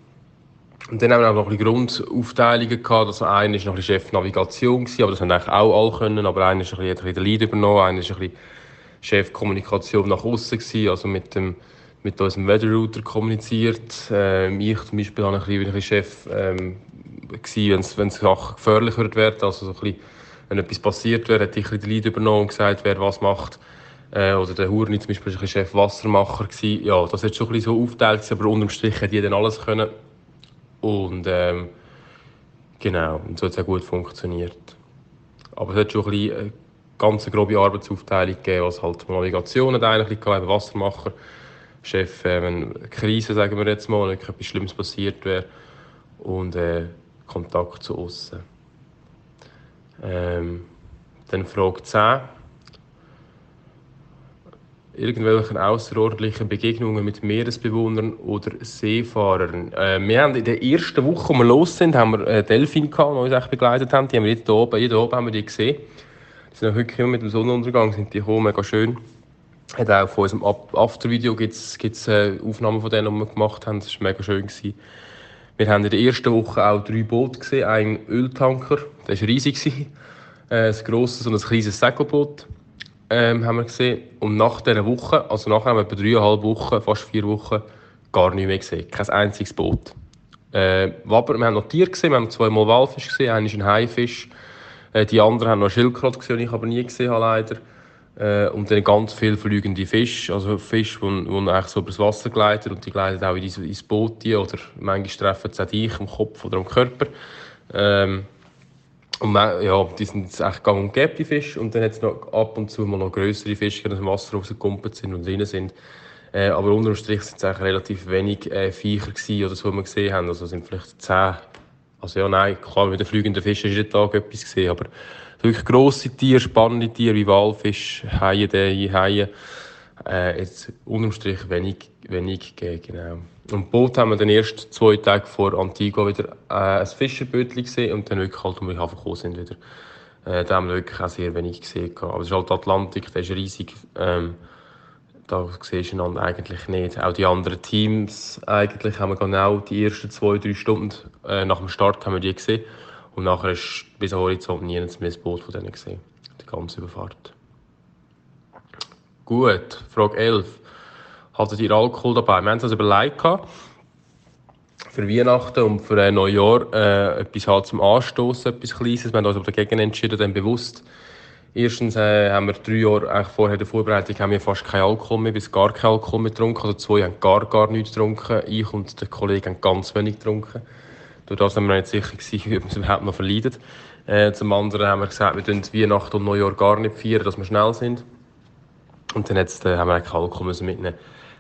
Und dann haben wir auch noch ein Grundaufteilungen gehabt. Also einer war noch ein Chef Navigation, gewesen, aber das haben eigentlich auch alle können. Aber einer ist ein bisschen, den Lead übernommen, einer ist ein bisschen Chef Kommunikation nach außen also mit dem mit unserem Weatherrouter kommuniziert. Ähm, ich zum Beispiel war ein bisschen, ein bisschen Chef, ähm, wenn es Sachen gefährlicher werden, also so ein bisschen, wenn etwas passiert wäre, hätte ich ein bisschen den Lead übernommen und gesagt, wer was macht. Äh, oder der Hurni zum Beispiel war Chef Wassermacher. Gewesen. Ja, das hat schon ein bisschen so aufgeteilt, aber unterm Strich hat jeder alles können. Und ähm, genau, und so hat es auch gut funktioniert. Aber es hat schon ein bisschen eine ganz grobe Arbeitsaufteilung gegeben, was halt Navigation hat eigentlich Wassermacher, Chef, äh, wenn eine Krise, sagen wir jetzt mal, etwas Schlimmes passiert wäre und äh, Kontakt zu außen. Ähm, dann Frage 10 irgendwelchen außerordentlichen Begegnungen mit Meeresbewohnern oder Seefahrern. Äh, wir haben in der ersten Woche, als wir los sind, haben wir äh, Delfin gehabt, die uns begleitet haben. Die haben wir hier oben, hier oben haben wir die gesehen. Die sind auch wirklich immer mit dem Sonnenuntergang, sind die gekommen, mega schön. Hat auch von unserem After-Video gibt es Aufnahmen von denen, die wir gemacht haben. Das war mega schön. Gewesen. Wir haben in der ersten Woche auch drei Boote gesehen. Ein Öltanker, der war riesig. äh, ein grosses und ein kleines Segelboot ähm, haben wir gesehen. Und nach dieser Woche, also nachher haben wir etwa dreieinhalb Wochen, fast vier Wochen, gar nicht mehr gesehen. Kein einziges Boot. Äh, aber wir haben noch Tiere gesehen, wir haben zweimal Walfisch gesehen, einer ist ein Haifisch. Äh, die anderen haben noch Schildkröte gesehen, die ich aber nie gesehen habe, leider. Äh, und dann ganz viele fliegende Fische, also Fische, die, die eigentlich so übers Wasser gleiten und die gleiten auch in ins Boot oder manchmal treffen sie auch dich am Kopf oder am Körper. Ähm, und man, ja, die sind echt gang und gäbe, die Fische. Und dann hat es noch ab und zu mal noch größere Fische, die aus dem Wasser rausgekumpelt sind und drin sind. Äh, aber unterm Strich sind es eigentlich relativ wenig äh, Viecher gewesen, oder so, die wir gesehen haben. Also sind vielleicht zehn. Also ja, nein, klar, mit den fliegenden Fischen ist jeden Tag etwas gesehen, aber wirklich grosse Tiere, spannende Tiere wie Walfisch, Haie, Dehe, Haie, äh, jetzt unterm Strich wenig, wenig genau. Und Boot haben wir dann erst zwei Tage vor Antigua wieder äh, ein Fischerbötchen gesehen und dann wirklich halt, als wir Hafen gekommen sind wieder. Äh, da haben wir wirklich auch sehr wenig gesehen. Aber es ist halt der Atlantik, der ist riesig. Ähm, da siehst du einander eigentlich nicht. Auch die anderen Teams, eigentlich haben wir genau die ersten zwei, drei Stunden äh, nach dem Start haben wir die gesehen. Und nachher ist bis zum Horizont nie mehr das Boot von denen gesehen. Die ganze Überfahrt. Gut, Frage 11. Hattet ihr Alkohol dabei? Wir haben uns überlegt, für Weihnachten und für ein Neujahr äh, etwas halt zum Anstoßen, etwas Kleines. Wir haben uns aber dagegen entschieden, dann bewusst. Erstens äh, haben wir drei Jahre eigentlich vorher der Vorbereitung haben wir fast keinen Alkohol mehr, bis gar keinen Alkohol mehr getrunken. Also zwei haben gar, gar nichts getrunken. Ich und der Kollege haben ganz wenig getrunken. Durch das sind wir nicht sicher gewesen, ob wir es überhaupt noch verleiden. Äh, zum anderen haben wir gesagt, wir feiern Weihnachten und Neujahr gar nicht feiern, dass wir schnell sind. Und dann jetzt, äh, haben wir keinen Alkohol müssen mitnehmen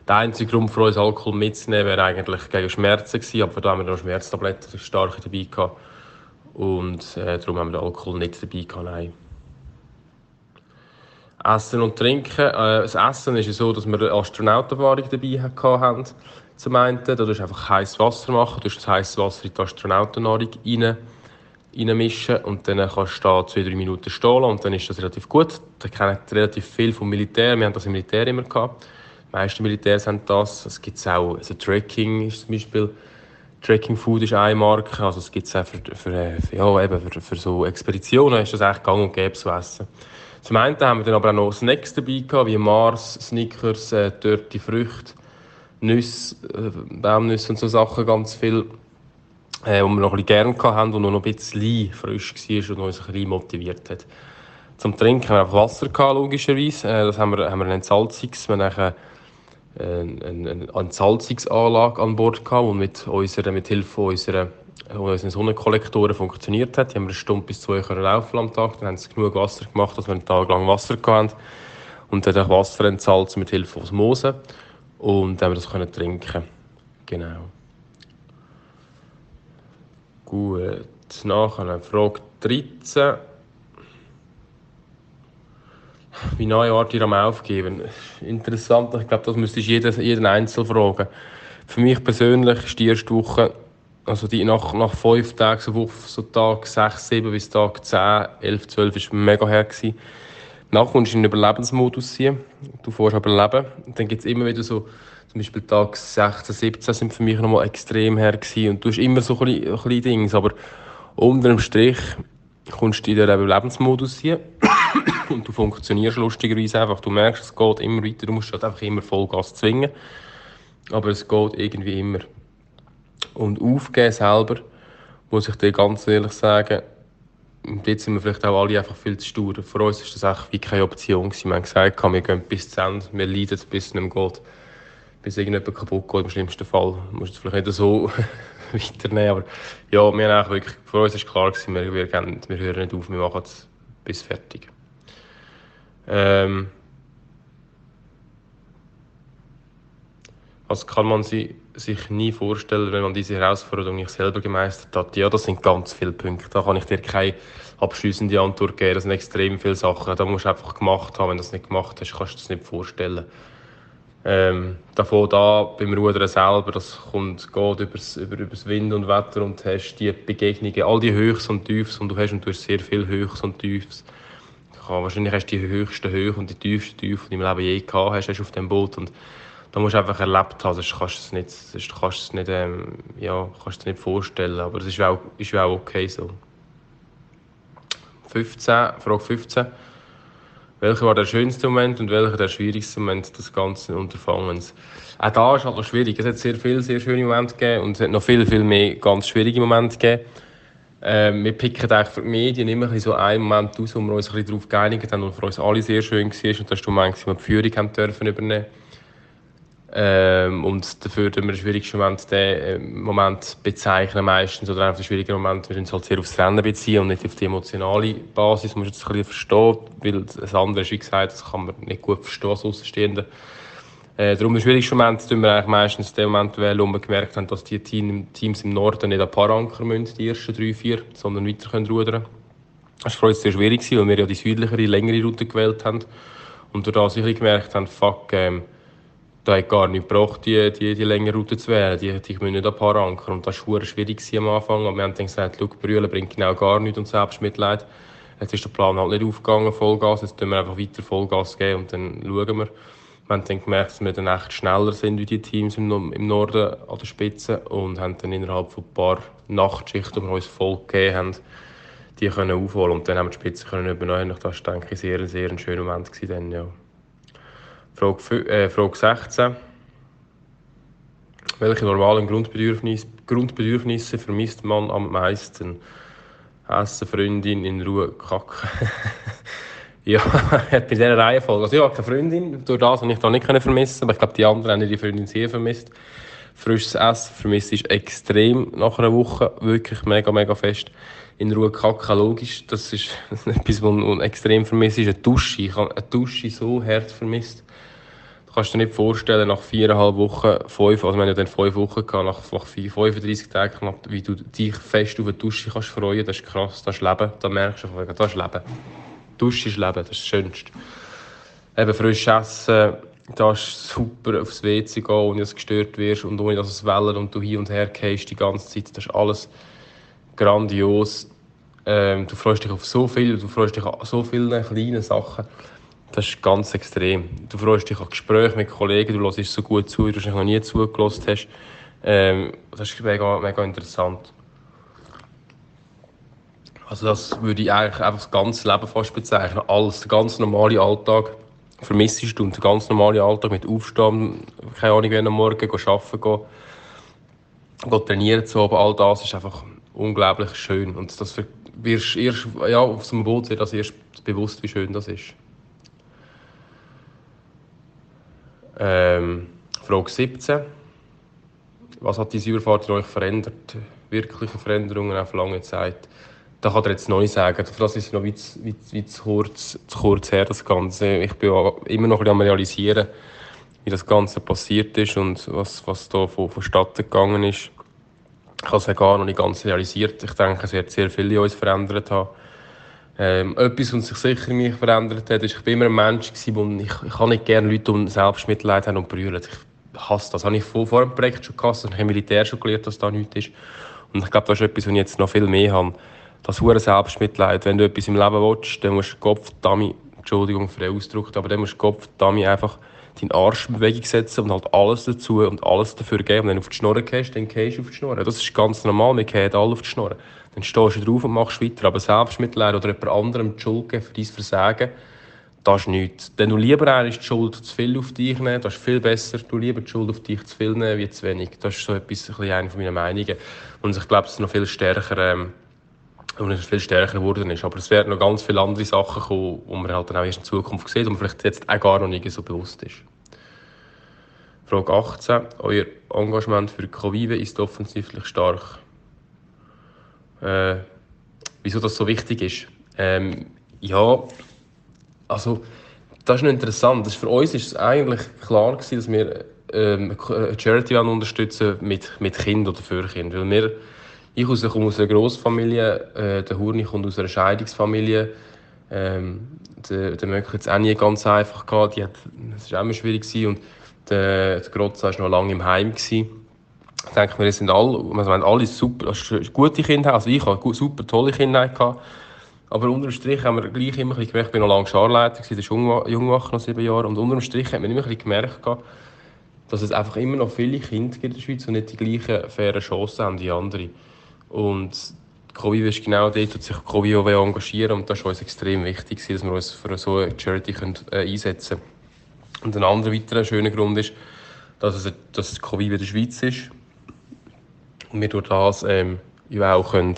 der einzige Grund für uns, Alkohol mitzunehmen, wäre eigentlich gegen Schmerzen gewesen, aber da haben wir noch Schmerztabletten stark dabei gehabt. Und äh, darum haben wir den Alkohol nicht dabei gehabt, nein. Essen und Trinken. Äh, das Essen ist so, dass wir eine Astronautenwahrung dabei hatten. Zum einen, da tust du einfach heißes Wasser machen, du das heißes Wasser in die Astronautennahrung rein, reinmischen und dann kannst du da zwei, drei Minuten stehen und dann ist das relativ gut. Da kennen relativ viel vom Militär, wir haben das im Militär immer gehabt. Die meisten Militärs haben das. Es gibt auch, also Tracking ist zum Beispiel, Tracking Food ist eine Marke, also es gibt es auch für, für, für, ja, eben für, für so Expeditionen, ist das echt gang und gäbe zu essen. Zum einen haben wir dann aber auch noch Snacks dabei gehabt, wie Mars, Snickers, äh, dörrte Früchte, Nüsse, äh, Baumnüsse und so Sachen, ganz viel, äh, die wir noch ein bisschen gerne hatten und noch ein bisschen frisch war und uns ein bisschen motiviert hat. Zum Trinken haben wir einfach Wasser gehabt, logischerweise. Äh, das haben wir, haben wir ein Entsalzungs, wir haben eine, eine, eine Entsalzungsanlage an Bord gehabt, die mit, unserer, mit Hilfe unserer unseren Sonnenkollektoren funktioniert hat. Die haben wir eine Stunde bis zwei können laufen am Tag. Dann haben sie genug Wasser gemacht, dass wir einen Tag lang Wasser hatten. Und dann Wasser entsalzen mit Hilfe Osmose. Und dann haben wir das trinken. Genau. Gut. Nachher Frage 13. Wie neue Art ihr am Aufgeben? Interessant, ich glaube, das müsstest du jeden, jeden Einzel fragen. Für mich persönlich ist die erste Woche, also die nach, nach fünf Tagen, so, so Tag 6, 7 bis Tag 10, 11, 12 war mega her. Gewesen. Nachher kommst du in den Überlebensmodus hier. Du fährst aber leben. Und dann gibt es immer wieder so, zum Beispiel Tag 16, 17 sind für mich nochmal extrem her gewesen. Und du hast immer so kleine, kleine Dinge. Aber unter dem Strich kommst du in den Überlebensmodus hier. und du funktionierst lustigerweise einfach. Du merkst, es geht immer weiter. Du musst halt einfach immer Vollgas zwingen. Aber es geht irgendwie immer. Und aufgeben selber, muss ich dir ganz ehrlich sagen, und jetzt sind wir vielleicht auch alle einfach viel zu stur. Für uns ist das echt wie keine Option. Wir haben gesagt, wir gehen bis zu Ende, wir leiden, bis es mehr geht. Bis irgendjemand kaputt geht, im schlimmsten Fall. Du musst es vielleicht nicht so weiternehmen, aber ja, wir haben wirklich, für uns ist klar wir, wir, gehen, wir hören nicht auf, wir machen es bis fertig. Ähm, was kann man sich nie vorstellen, wenn man diese Herausforderung nicht selber gemeistert hat? Ja, das sind ganz viele Punkte. Da kann ich dir keine abschließende Antwort geben. Das sind extrem viele Sachen. Da musst du einfach gemacht haben. Wenn du das nicht gemacht hast, kannst du das nicht vorstellen. Ähm, davon da beim Rudern selber, das kommt, geht übers, über, übers Wind und Wetter und hast die Begegnungen, all die Höchst und Tiefs und du hast und du hast sehr viel Höchst und Tiefs gehabt. Wahrscheinlich hast du die höchste Höhe und die tiefste Tiefe, die du im Leben je gehabt hast, hast auf dem Boot. Und da musst du einfach erlebt haben, sonst kannst du es nicht, sonst kannst du es nicht, ähm, ja, kannst du nicht vorstellen. Aber das ist auch, ist auch okay so. 15, Frage 15. Welcher war der schönste Moment und welcher der schwierigste Moment des ganzen Unterfangens? Auch da ist halt noch schwierig. Es hat sehr viele sehr schöne Momente gegeben und es hat noch viel, viel mehr ganz schwierige Momente gegeben. Ähm, wir picken eigentlich für die Medien immer so einen Moment aus, wo wir uns ein bisschen darauf geeinigt haben und für uns alle sehr schön war. Und das war der Moment, wo wir die Führung haben dürfen übernehmen ähm, und dafür tun wir den schwierigsten Moment, den äh, Moment bezeichnen meistens, oder einfach den schwierigen Moment, wir uns halt sehr aufs Rennen beziehen und nicht auf die emotionale Basis, muss man jetzt ein bisschen verstehen, weil das andere ist, wie gesagt, das kann man nicht gut verstehen als Außenstehender. Äh, darum der schwierigste Moment tun wir eigentlich meistens den Moment wählen, wo wir gemerkt haben, dass die Teams im Norden nicht ein paar Anker müssen, die ersten drei, vier, sondern weiter können rudern. Das war für uns sehr schwierig, weil wir ja die südlichere, längere Route gewählt haben und durch das wir gemerkt haben, fuck, ähm, da hat gar nicht gebraucht, die, die, die längere Route zu wählen. Die, die müssen nicht ein paar ankern. Und das war schwierig am Anfang. Aber wir haben dann gesagt, schau, Brühlen bringt genau gar nichts und Selbstmitleid. Jetzt ist der Plan halt nicht aufgegangen, Vollgas. Jetzt geben wir einfach weiter Vollgas geben und dann schauen wir. Wir haben dann gemerkt, dass wir dann echt schneller sind wie die Teams im, im Norden an der Spitze und haben dann innerhalb von ein paar Nachtschichten, die wir uns voll gegeben haben, die können aufholen und dann haben wir die Spitze können übernehmen. Das war, denke ich, sehr, sehr ein schöner Moment gewesen, dann, ja. Frage, äh, Frage 16. Welche normalen Grundbedürfnisse, Grundbedürfnisse vermisst man am meisten? Essen, Freundin, in Ruhe kacken. ja, bei dieser Reihenfolge. Also ich habe keine Freundin, durch das habe ich da nicht vermissen, aber ich glaube, die anderen haben die Freundin sehr vermisst. Frisches Essen vermisst ist extrem nach einer Woche, wirklich mega, mega fest. In Ruhe kacken, logisch, das ist etwas, was extrem vermisst ist. Eine Dusche, ich habe eine Dusche so hart vermisst. Du kannst dir nicht vorstellen, nach viereinhalb Wochen, fünf, also wir haben ja dann fünf Wochen gehabt, nach, nach 35 Tagen wie du dich fest auf eine Dusche kannst freuen, das ist krass, das ist Leben, da merkst du das ist Leben. Dusche ist Leben, das ist das Schönste. Eben frisch essen, da ist super aufs WC gehen, ohne dass du gestört wirst und ohne dass es wellen und du hin und her gehst die ganze Zeit, das ist alles grandios. Ähm, du freust dich auf so viel, du freust dich an so viele kleine Sachen. Das ist ganz extrem. Du freust dich an Gespräche mit Kollegen, du hörst so gut zu, wie du noch nie zugelassen hast. Ähm, das ist mega, mega interessant. Also das würde ich eigentlich einfach das ganze Leben fast bezeichnen. Alles, der ganz normale Alltag vermisst du und der ganz normale Alltag mit Aufstehen, keine Ahnung, wenn am Morgen gehen, arbeiten gehen, gehen trainieren zu aber all das ist einfach unglaublich schön. Und das wirst erst, ja, auf einem Boot wird das erst bewusst, wie schön das ist. Ähm, Frage 17. Was hat die Säurefahrt in euch verändert? Wirkliche Veränderungen auf lange Zeit? Da kann er jetzt neu sagen. Das ist noch wie zu, wie, zu, kurz, zu kurz her, das Ganze. Ich bin immer noch ein bisschen am realisieren, wie das Ganze passiert ist und was, was da von, vonstatten gegangen ist. Ich habe es ja gar noch nicht ganz realisiert. Ich denke, es wird sehr viel in uns verändert haben. Ähm, etwas, was sich sicher mich verändert hat, ist, ich bin immer ein Mensch gewesen, ich, ich habe nicht gerne Leute, die Selbstmitleid haben und brüllen. Ich hasse das. Das habe ich vor, vor dem Projekt schon gehasst, ich habe Militär schon gelernt, dass das nichts ist. Und ich glaube, das ist etwas, was ich jetzt noch viel mehr habe. Das hohe Selbstmitleid. Wenn du etwas im Leben willst, dann musst du Kopf, Dummy, Entschuldigung für den Ausdruck, aber dann musst du Kopf, Dummy einfach deinen Arsch in Bewegung setzen und halt alles dazu und alles dafür geben. Und wenn du auf die Schnur gehst, dann gehst du auf die Schnur. Das ist ganz normal, wir gehen alle auf die Schnur. Dann stehst du drauf und machst weiter. Aber Selbstmitleid oder jemand anderem die Schuld geben für dein Versagen, das ist nichts. Denn du lieber eigentlich die Schuld zu viel auf dich nehmen, das ist viel besser. Du lieber die Schuld auf dich zu viel nehmen, wie zu wenig. Das ist so etwas, ein bisschen eine von meinen Meinungen. Und ich glaube, es ist noch viel stärker, ähm, und es viel stärker geworden ist. Aber es werden noch ganz viele andere Sachen kommen, die man halt dann auch erst in Zukunft sieht und vielleicht jetzt auch gar noch nicht so bewusst ist. Frage 18. Euer Engagement für Covive ist offensichtlich stark äh, wieso das so wichtig ist. Ähm, ja, also das ist noch interessant. Das für uns ist es eigentlich klar gewesen, dass wir ähm, eine Charity unterstützen mit, mit Kind oder für Kind. Weil wir, ich komme aus einer Grossfamilie, äh, der Hurni kommt aus einer Scheidungsfamilie. Ähm, der, der Möck hat es auch nie ganz einfach gehabt. Die war auch immer schwierig gewesen. und der, der Grotza war noch lange im Heim gewesen. Ich denke, wir sind alle, also wir haben alle super, also gute Kinder, also ich habe super tolle Kinder gehabt. Aber unter dem Strich haben wir gleich immer gemerkt, ich bin noch lange Scharleiter, das ist Jungwach noch sieben Jahre, und unter dem Strich hat man immer gemerkt, dass es einfach immer noch viele Kinder gibt in der Schweiz, die nicht die gleichen fairen Chancen haben wie andere. Und Covid ist genau dort, dass sich Covid auch engagieren und das war uns extrem wichtig, dass wir uns für so eine Charity äh, einsetzen können. Und ein anderer weiterer schöner Grund ist, dass es, dass es Covid in der Schweiz ist und wir durch das ähm, ja auch können,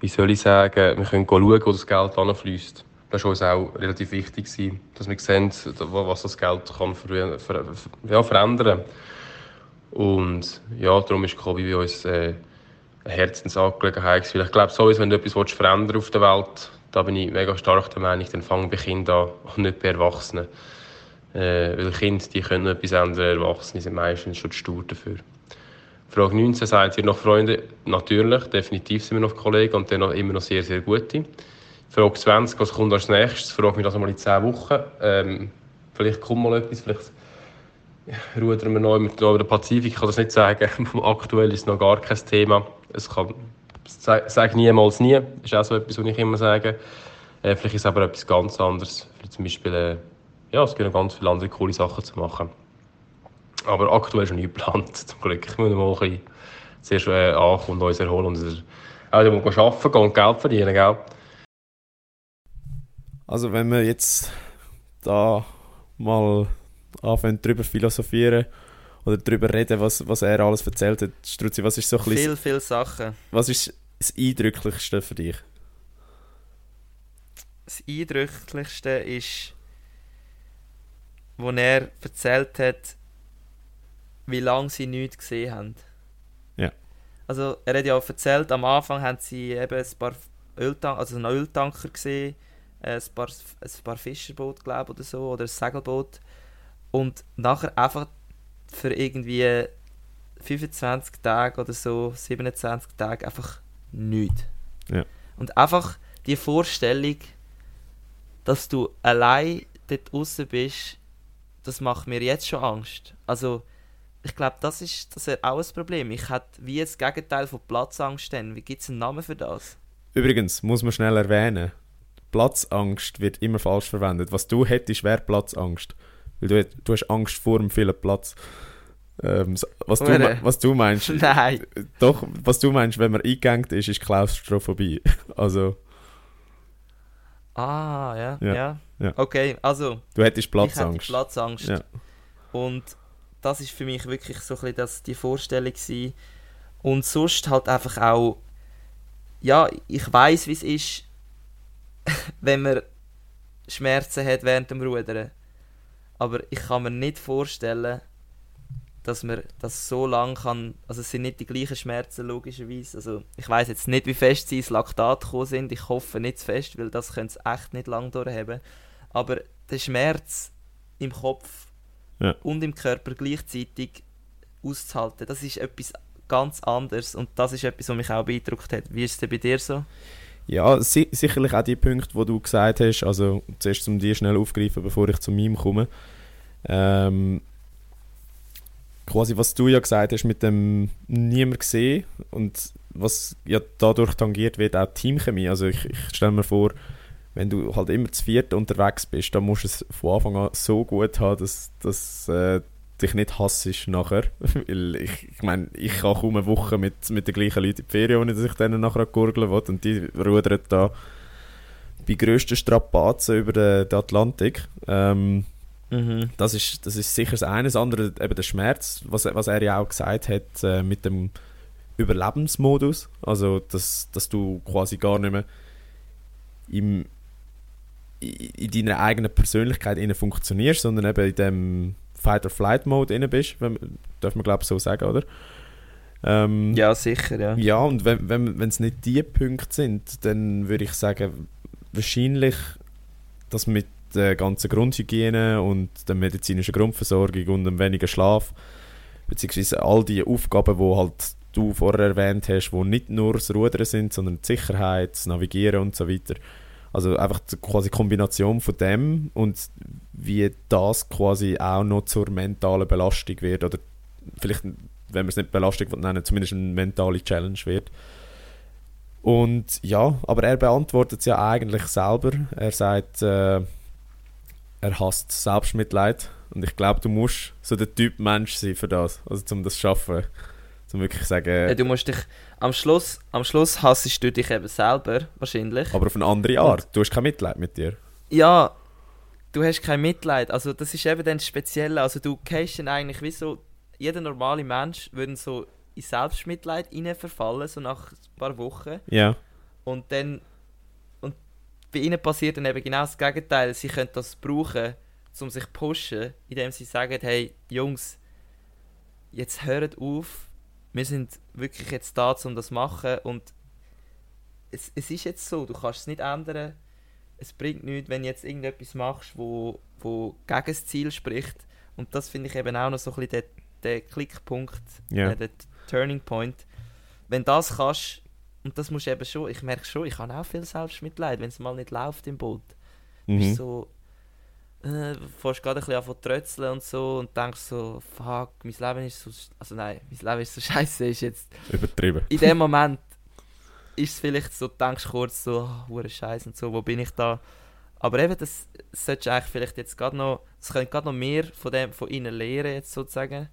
wie soll ich sagen, wir können schauen, wo das Geld anfließt. Das war uns auch relativ wichtig, dass wir sehen, was das Geld kann ver ver ja, verändern kann. Und ja, darum ist Covid bei uns äh, eine Herzensangelegenheit. Ich glaube, sowieso, wenn du etwas verändern auf der Welt, da bin ich mega stark der Meinung, dann fangen bei Kindern an und nicht bei Erwachsenen. Äh, weil Kinder, die können etwas ändern, Erwachsene sind meistens schon stur dafür. Frage 19 sagt ihr noch Freunde? Natürlich, definitiv sind wir noch Kollegen und dann immer noch sehr, sehr gute. Frage 20, was kommt als nächstes? Frage mich das einmal in 10 Wochen. Ähm, vielleicht kommt mal etwas, vielleicht rudern wir noch über den Pazifik, ich kann das nicht sagen. Aktuell ist noch gar kein Thema. Es kann, sage niemals nie, das ist auch so etwas, was ich immer sage. Äh, vielleicht ist es aber etwas ganz anderes. Vielleicht zum Beispiel, äh, ja, es gibt noch ganz viele andere coole Sachen zu machen. Aber aktuell ist noch nicht geplant, zum Glück. Ich muss mal ein bisschen zuerst äh, ankommen und uns erholen und auch äh, arbeiten gehen und Geld verdienen, gell? Also wenn wir jetzt da mal anfangen darüber philosophieren oder darüber reden, was, was er alles erzählt hat. Struzzi, was ist so ein bisschen... Viel, viele Sachen. Was ist das Eindrücklichste für dich? Das Eindrücklichste ist, wo er erzählt hat, wie lange sie nichts gesehen haben. Ja. Also er hat ja auch erzählt, am Anfang haben sie eben ein paar Öltank also einen Öltanker gesehen, ein paar, ein paar Fischerboote, glaube oder so, oder ein Segelboot und nachher einfach für irgendwie 25 Tage oder so, 27 Tage einfach nichts. Ja. Und einfach die Vorstellung, dass du allein dort draußen bist, das macht mir jetzt schon Angst. Also, ich glaube, das ist, das ist auch ein Problem. Ich hätte wie das Gegenteil von Platzangst. Denn. Wie gibt es einen Namen für das? Übrigens, muss man schnell erwähnen, Platzangst wird immer falsch verwendet. Was du hättest, wäre Platzangst. Weil du, du hast Angst vor dem vielen Platz. Ähm, was, du, was du meinst. Nein. Doch, was du meinst, wenn man eingegangen ist, ist Klaustrophobie. Also. Ah, ja, ja, ja. ja. Okay, also. Du hättest Platzangst. Ich Platzangst. Ja. Und das ist für mich wirklich so ein das, die Vorstellung gewesen. Und sonst halt einfach auch. Ja, ich weiß, wie es ist, wenn man Schmerzen hat während dem Rudern. Aber ich kann mir nicht vorstellen, dass man das so lange kann. Also es sind nicht die gleichen Schmerzen logischerweise. Also ich weiß jetzt nicht, wie fest sie ins Laktat gekommen sind. Ich hoffe nicht zu fest, weil das könnte es echt nicht lang durchhaben. Aber der Schmerz im Kopf ja. und im Körper gleichzeitig auszuhalten, das ist etwas ganz anderes und das ist etwas, was mich auch beeindruckt hat. Wie ist es denn bei dir so? Ja, si sicherlich auch die Punkte, die du gesagt hast, also zuerst um die schnell aufgreifen, bevor ich zu meinem komme. Ähm, quasi was du ja gesagt hast mit dem niemand gesehen und was ja dadurch tangiert wird, auch Teamchemie. Also ich, ich stelle mir vor, wenn du halt immer zu viert unterwegs bist, dann musst du es von Anfang an so gut haben, dass, dass äh, dich nicht hassest nachher. Weil ich, ich meine, ich kann kaum eine Woche mit, mit den gleichen Leuten in die Ferien, ohne dass ich denen nachher gurgeln will. Und die rudern da bei grössten Strapazen über den, den Atlantik. Ähm, mhm. das, ist, das ist sicher das eine. Das andere, eben der Schmerz, was, was er ja auch gesagt hat, äh, mit dem Überlebensmodus. Also, dass, dass du quasi gar nicht mehr im, in deiner eigenen Persönlichkeit funktionierst, sondern eben in dem Fight-or-Flight-Mode bist, wenn, darf man glaube ich so sagen, oder? Ähm, ja, sicher, ja. Ja, und wenn es wenn, nicht die Punkte sind, dann würde ich sagen, wahrscheinlich, dass mit der ganzen Grundhygiene und der medizinischen Grundversorgung und dem weniger Schlaf, beziehungsweise all die Aufgaben, die halt du vorher erwähnt hast, wo nicht nur das Rudern sind, sondern die Sicherheit, das Navigieren und so weiter, also einfach quasi Kombination von dem und wie das quasi auch noch zur mentalen Belastung wird oder vielleicht, wenn man es nicht Belastung nennen, zumindest eine mentale Challenge wird. Und ja, aber er beantwortet es ja eigentlich selber. Er sagt, äh, er hasst Selbstmitleid und ich glaube, du musst so der Typ Mensch sein für das, also um das zu schaffen, Um wirklich sagen, Ja, du musst dich, am Schluss, am Schluss hassest du dich eben selber, wahrscheinlich. aber auf eine andere Art. Du hast kein Mitleid mit dir. Ja, du hast kein Mitleid. Also das ist eben dann das Spezielle. Also du gehst dann eigentlich wie so, jeder normale Mensch würde so in Selbstmitleid rein verfallen, so nach ein paar Wochen. Ja. Und dann, und bei ihnen passiert dann eben genau das Gegenteil. Sie können das brauchen, um sich zu pushen, indem sie sagen, hey Jungs, jetzt hört auf, wir sind wirklich jetzt da, um das zu machen und es, es ist jetzt so, du kannst es nicht ändern. Es bringt nichts, wenn du jetzt irgendetwas machst, wo, wo gegen das Ziel spricht. Und das finde ich eben auch noch so ein bisschen der, der Klickpunkt, Ja. äh, der Turning Point. Wenn das kannst, und das musst du eben schon, ich merke schon, ich habe auch viel Selbstmitleid, wenn es mal nicht läuft im Boot. Du bist Mhm. so, äh, fährst gerade ein bisschen an trötzeln und so und denkst so, fuck, mein Leben ist so, also nein, mein Leben ist so scheiße, ist jetzt, Übertrieben. in dem Moment ist es vielleicht so, du denkst kurz so, ah, hure Scheiße und so, wo bin ich da? Aber eben, das solltest du eigentlich vielleicht jetzt gerade noch, es können gerade noch mehr von, dem, von ihnen lernen, jetzt sozusagen.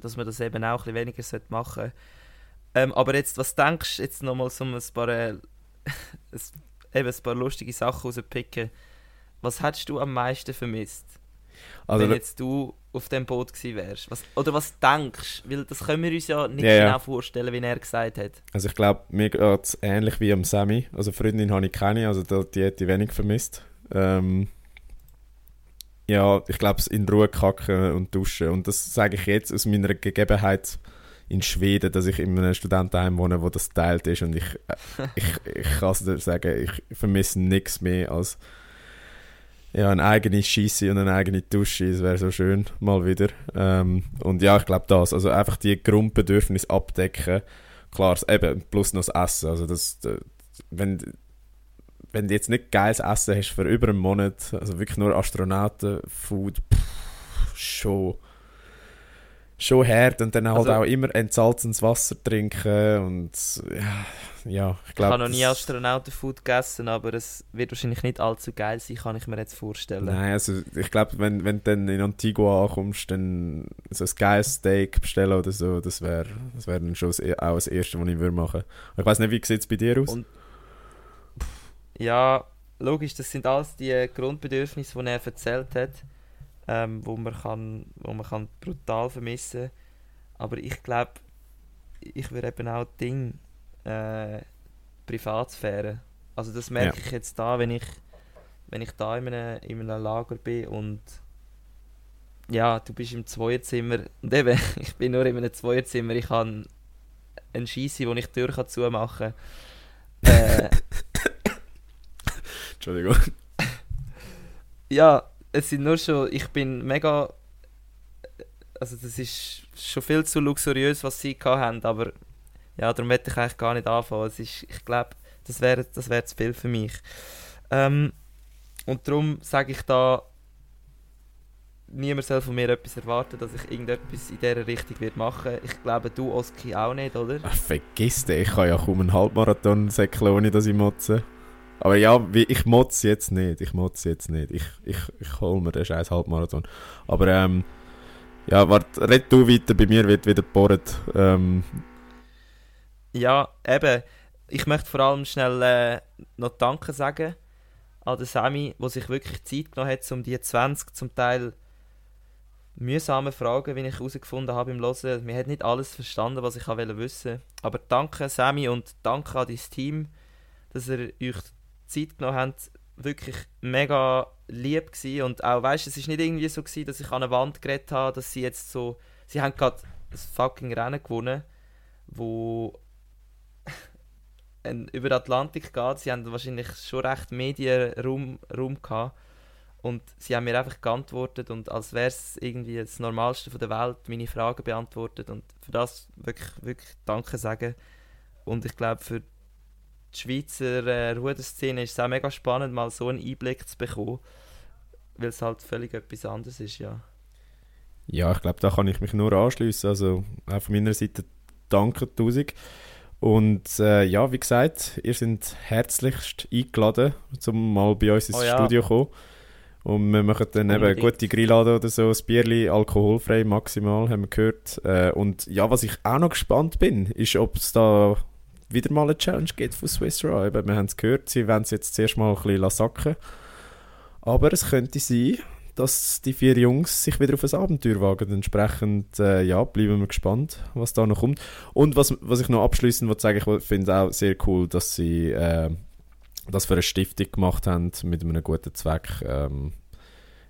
Dass man das eben auch ein bisschen weniger sollte machen ähm, Aber jetzt, was denkst du, jetzt nochmal so ein paar, äh, eben ein paar lustige Sachen rauspicken. Was hättest du am meisten vermisst, Also, wenn jetzt du auf dem Boot gewesen wärst? Was, oder was denkst du? Weil das können wir uns ja nicht ja. genau vorstellen, wie er gesagt hat. also ich glaube, mir geht es ähnlich wie am Sammy. Also Freundin habe ich keine, also die, die hätte ich wenig vermisst. Ähm, ja, ich glaube, in Ruhe kacken und duschen. Und das sage ich jetzt aus meiner Gegebenheit in Schweden, dass ich in einem Studentenheim wohne, wo das teilt ist. Und ich, äh, ich, ich kann es dir sagen, ich vermisse nichts mehr als ja, eine eigene Scheisse und eine eigene Dusche. Es wäre so schön, mal wieder. Ähm, und ja, ich glaube das. Also einfach die Grundbedürfnisse abdecken. Klar, das eben, plus noch das Essen. Also das, äh, wenn, wenn du jetzt nicht geiles Essen hast für über einen Monat, also wirklich nur Astronauten-Food, schon, schon hart. Und dann halt Also- auch immer entsalzendes Wasser trinken und ja, ja ich Ich glaube... habe noch nie Astronautenfood gegessen, aber es wird wahrscheinlich nicht allzu geil sein, kann ich mir jetzt vorstellen. Nein, also ich glaube, wenn, wenn du dann in Antigua ankommst, dann so ein geiles Steak bestellen oder so, das wäre das wär dann schon e- auch das Erste, was ich würde machen. Ich weiß nicht, wie sieht es bei dir aus? Und- Ja, logisch, das sind alles die Grundbedürfnisse, die er erzählt hat, ähm, wo, man kann, wo man kann brutal vermissen Aber ich glaube, ich würde eben auch Ding äh, Privatsphäre. Also das merke ich jetzt da, wenn ich, wenn ich da in einem, in einem Lager bin und ja, du bist im Zweierzimmer und eben, ich bin nur in einem Zweierzimmer, ich habe einen Scheisse, wo ich die Tür kann zumachen kann. Äh, Entschuldigung. Ja, es sind nur schon, ich bin mega, also das ist schon viel zu luxuriös, was sie haben, aber ja, darum möchte ich eigentlich gar nicht anfangen. Es ist, ich glaube, das wäre das wär zu viel für mich. Ähm, und darum sage ich da, niemand soll von mir etwas erwarten, dass ich irgendetwas in dieser Richtung wird machen. Ich glaube, du, Oski, auch nicht, oder? Ach, vergiss den, ich kann ja kaum einen Halbmarathon säckeln, ohne dass ich motze. Aber ja, ich motze jetzt nicht, ich motze jetzt nicht. Ich, ich, ich hole mir den scheiß Halbmarathon. Aber ähm, ja, warte, red du weiter, bei mir wird wieder gebohrt. Ähm, Ja, eben. Ich möchte vor allem schnell äh, noch Danke sagen an den Sami, der sich wirklich Zeit genommen hat, um die 20 zum Teil mühsame Fragen, wie ich herausgefunden habe im Hören. Mir hat nicht alles verstanden, was ich wollte wissen. Aber danke Sami und danke an dein Team, dass ihr euch Zeit genommen habt. Wirklich mega lieb gewesen. und auch, weißt es ist nicht irgendwie so gewesen, dass ich an eine Wand geredet habe, dass sie jetzt so, sie haben gerade das fucking Rennen gewonnen, wo ein- über den Atlantik geht. Sie haben wahrscheinlich schon recht Medienraum Raum gehabt. Und sie haben mir einfach geantwortet und als wäre es irgendwie das Normalste von der Welt, meine Fragen beantwortet. Und für das wirklich, wirklich Danke sagen. Und ich glaube, für die Schweizer äh, Ruderszene ist es auch mega spannend, mal so einen Einblick zu bekommen. Weil es halt völlig etwas anderes ist, ja. Ja, ich glaube, da kann ich mich nur anschließen. Also auch von meiner Seite danke tausend. Und äh, ja, wie gesagt, ihr seid herzlichst eingeladen, um mal bei uns ins Oh ja. Studio zu kommen. Und wir machen dann eben gute Grillade oder so, das Bierli alkoholfrei maximal, haben wir gehört. Äh, und ja, was ich auch noch gespannt bin, ist, ob es da wieder mal eine Challenge gibt von Swiss Raw. Eben, wir haben es gehört, sie wollen es jetzt zuerst mal ein bisschen sacken Aber es könnte sein, dass die vier Jungs sich wieder auf ein Abenteuer wagen. Entsprechend, äh, ja, bleiben wir gespannt, was da noch kommt. Und was, was ich noch abschließend wollte sagen, ich finde auch sehr cool, dass sie äh, das für eine Stiftung gemacht haben mit einem guten Zweck. Ähm,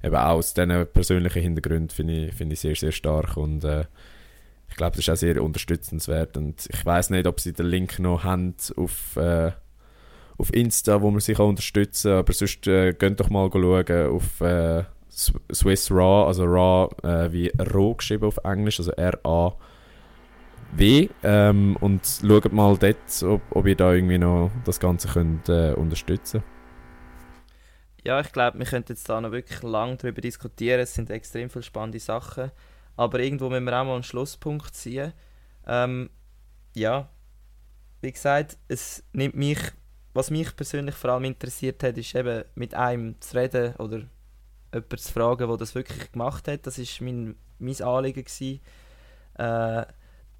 eben auch aus diesen persönlichen Hintergründen finde ich, finde ich sehr, sehr stark und äh, ich glaube, das ist auch sehr unterstützenswert. Und ich weiß nicht, ob sie den Link noch haben auf, äh, auf Insta, wo man sich unterstützen. Kann, aber sonst äh, geht doch mal schauen auf äh, Swiss Raw, also Raw äh, wie Roh geschrieben auf Englisch, also R-A W. Ähm, und schaut mal dort, ob, ob ihr da irgendwie noch das Ganze könnt äh, unterstützen. Ja, ich glaube, wir könnten jetzt da noch wirklich lange darüber diskutieren. Es sind extrem viele spannende Sachen. Aber irgendwo müssen wir auch mal einen Schlusspunkt ziehen. Ähm, ja, wie gesagt, es nimmt mich, was mich persönlich vor allem interessiert hat, ist eben mit einem zu reden oder jemanden zu fragen, der das wirklich gemacht hat. Das ist mein, mein Anliegen gewesen. Äh,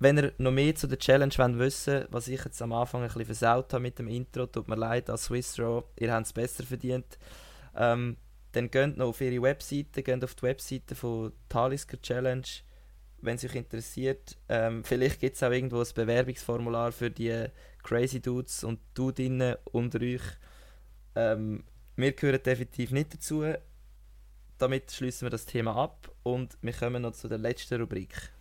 wenn ihr noch mehr zu der Challenge wollt wissen was ich jetzt am Anfang ein bisschen versaut habe mit dem Intro, tut mir leid, als Swiss Raw, ihr habt es besser verdient. Ähm, dann geht noch auf ihre Webseite, geht auf die Webseite von Talisker Challenge, wenn es euch interessiert. Ähm, vielleicht gibt es auch irgendwo ein Bewerbungsformular für die Crazy Dudes und Dudinnen unter euch. Ähm, wir gehören definitiv nicht dazu. Damit schließen wir das Thema ab und wir kommen noch zu der letzten Rubrik.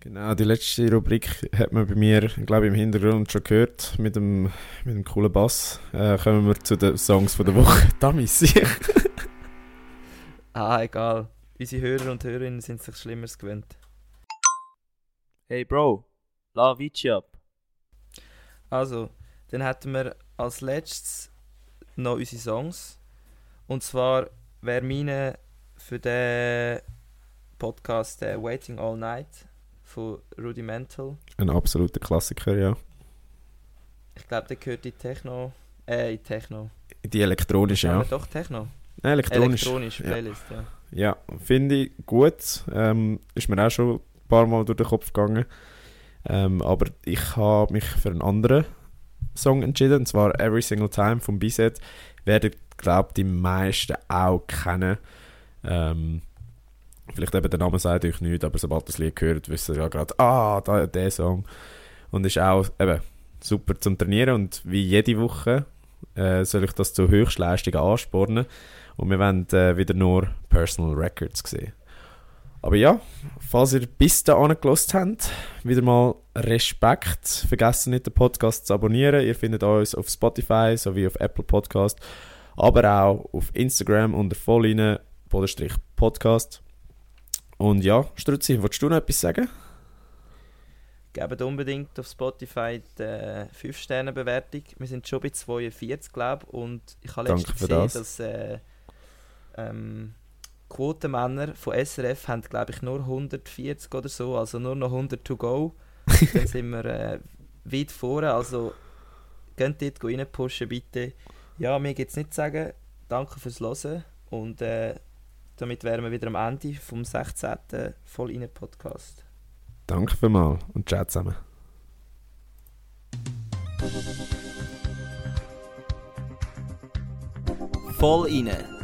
Genau, die letzte Rubrik hat man bei mir, glaube ich, im Hintergrund schon gehört, mit dem, mit dem coolen Bass. Äh, kommen wir zu den Songs von der Woche. Missi. Ah, egal. Unsere Hörer und Hörerinnen sind sich Schlimmeres gewöhnt. Hey Bro, la Vici ab. Also, dann hätten wir als letztes noch unsere Songs. Und zwar wäre meine für den Podcast der Waiting All Night von Rudimental. Ein absoluter Klassiker, ja. Ich glaube, der gehört in Techno. Äh, in Techno. Die elektronische, ja. Doch Techno. Nein, elektronisch. Elektronisch ja. Playlist, ja. Ja, finde ich gut. Ähm, ist mir auch schon ein paar Mal durch den Kopf gegangen. Ähm, aber ich habe mich für einen anderen Song entschieden, und zwar Every Single Time von B-Set. Werden, glaube die meisten auch kennen. Ähm, vielleicht eben der Name sagt euch nicht, aber sobald ihr das Lied hört, wisst ihr ja gerade, ah, da, der Song. Und ist auch eben super zum Trainieren und wie jede Woche äh, soll ich das zu Höchstleistungen anspornen. Und wir wollen äh, wieder nur Personal Records sehen. Aber ja, falls ihr bis dahin gelost habt, wieder mal Respekt. Vergesst nicht, den Podcast zu abonnieren. Ihr findet uns auf Spotify sowie auf Apple Podcast, aber auch auf Instagram unter Vollline Podcast. Und ja, Strutzi, willst du noch etwas sagen? Gebt unbedingt auf Spotify die 5-Sterne-Bewertung. Wir sind schon bei 42, glaube ich. Und ich habe letztens gesehen, das. dass äh, ähm, Quotenmänner von SRF haben, glaube ich, nur 140 oder so. Also nur noch 100 to go. Dann sind wir äh, weit vorne. Also könnt dort rein pushen, bitte. Ja, mir gibt es nicht zu sagen. Danke fürs Hören. Und äh, damit wären wir wieder am Ende vom 16. Voll-Inne-Podcast. Danke vielmals und ciao zusammen. Voll inne.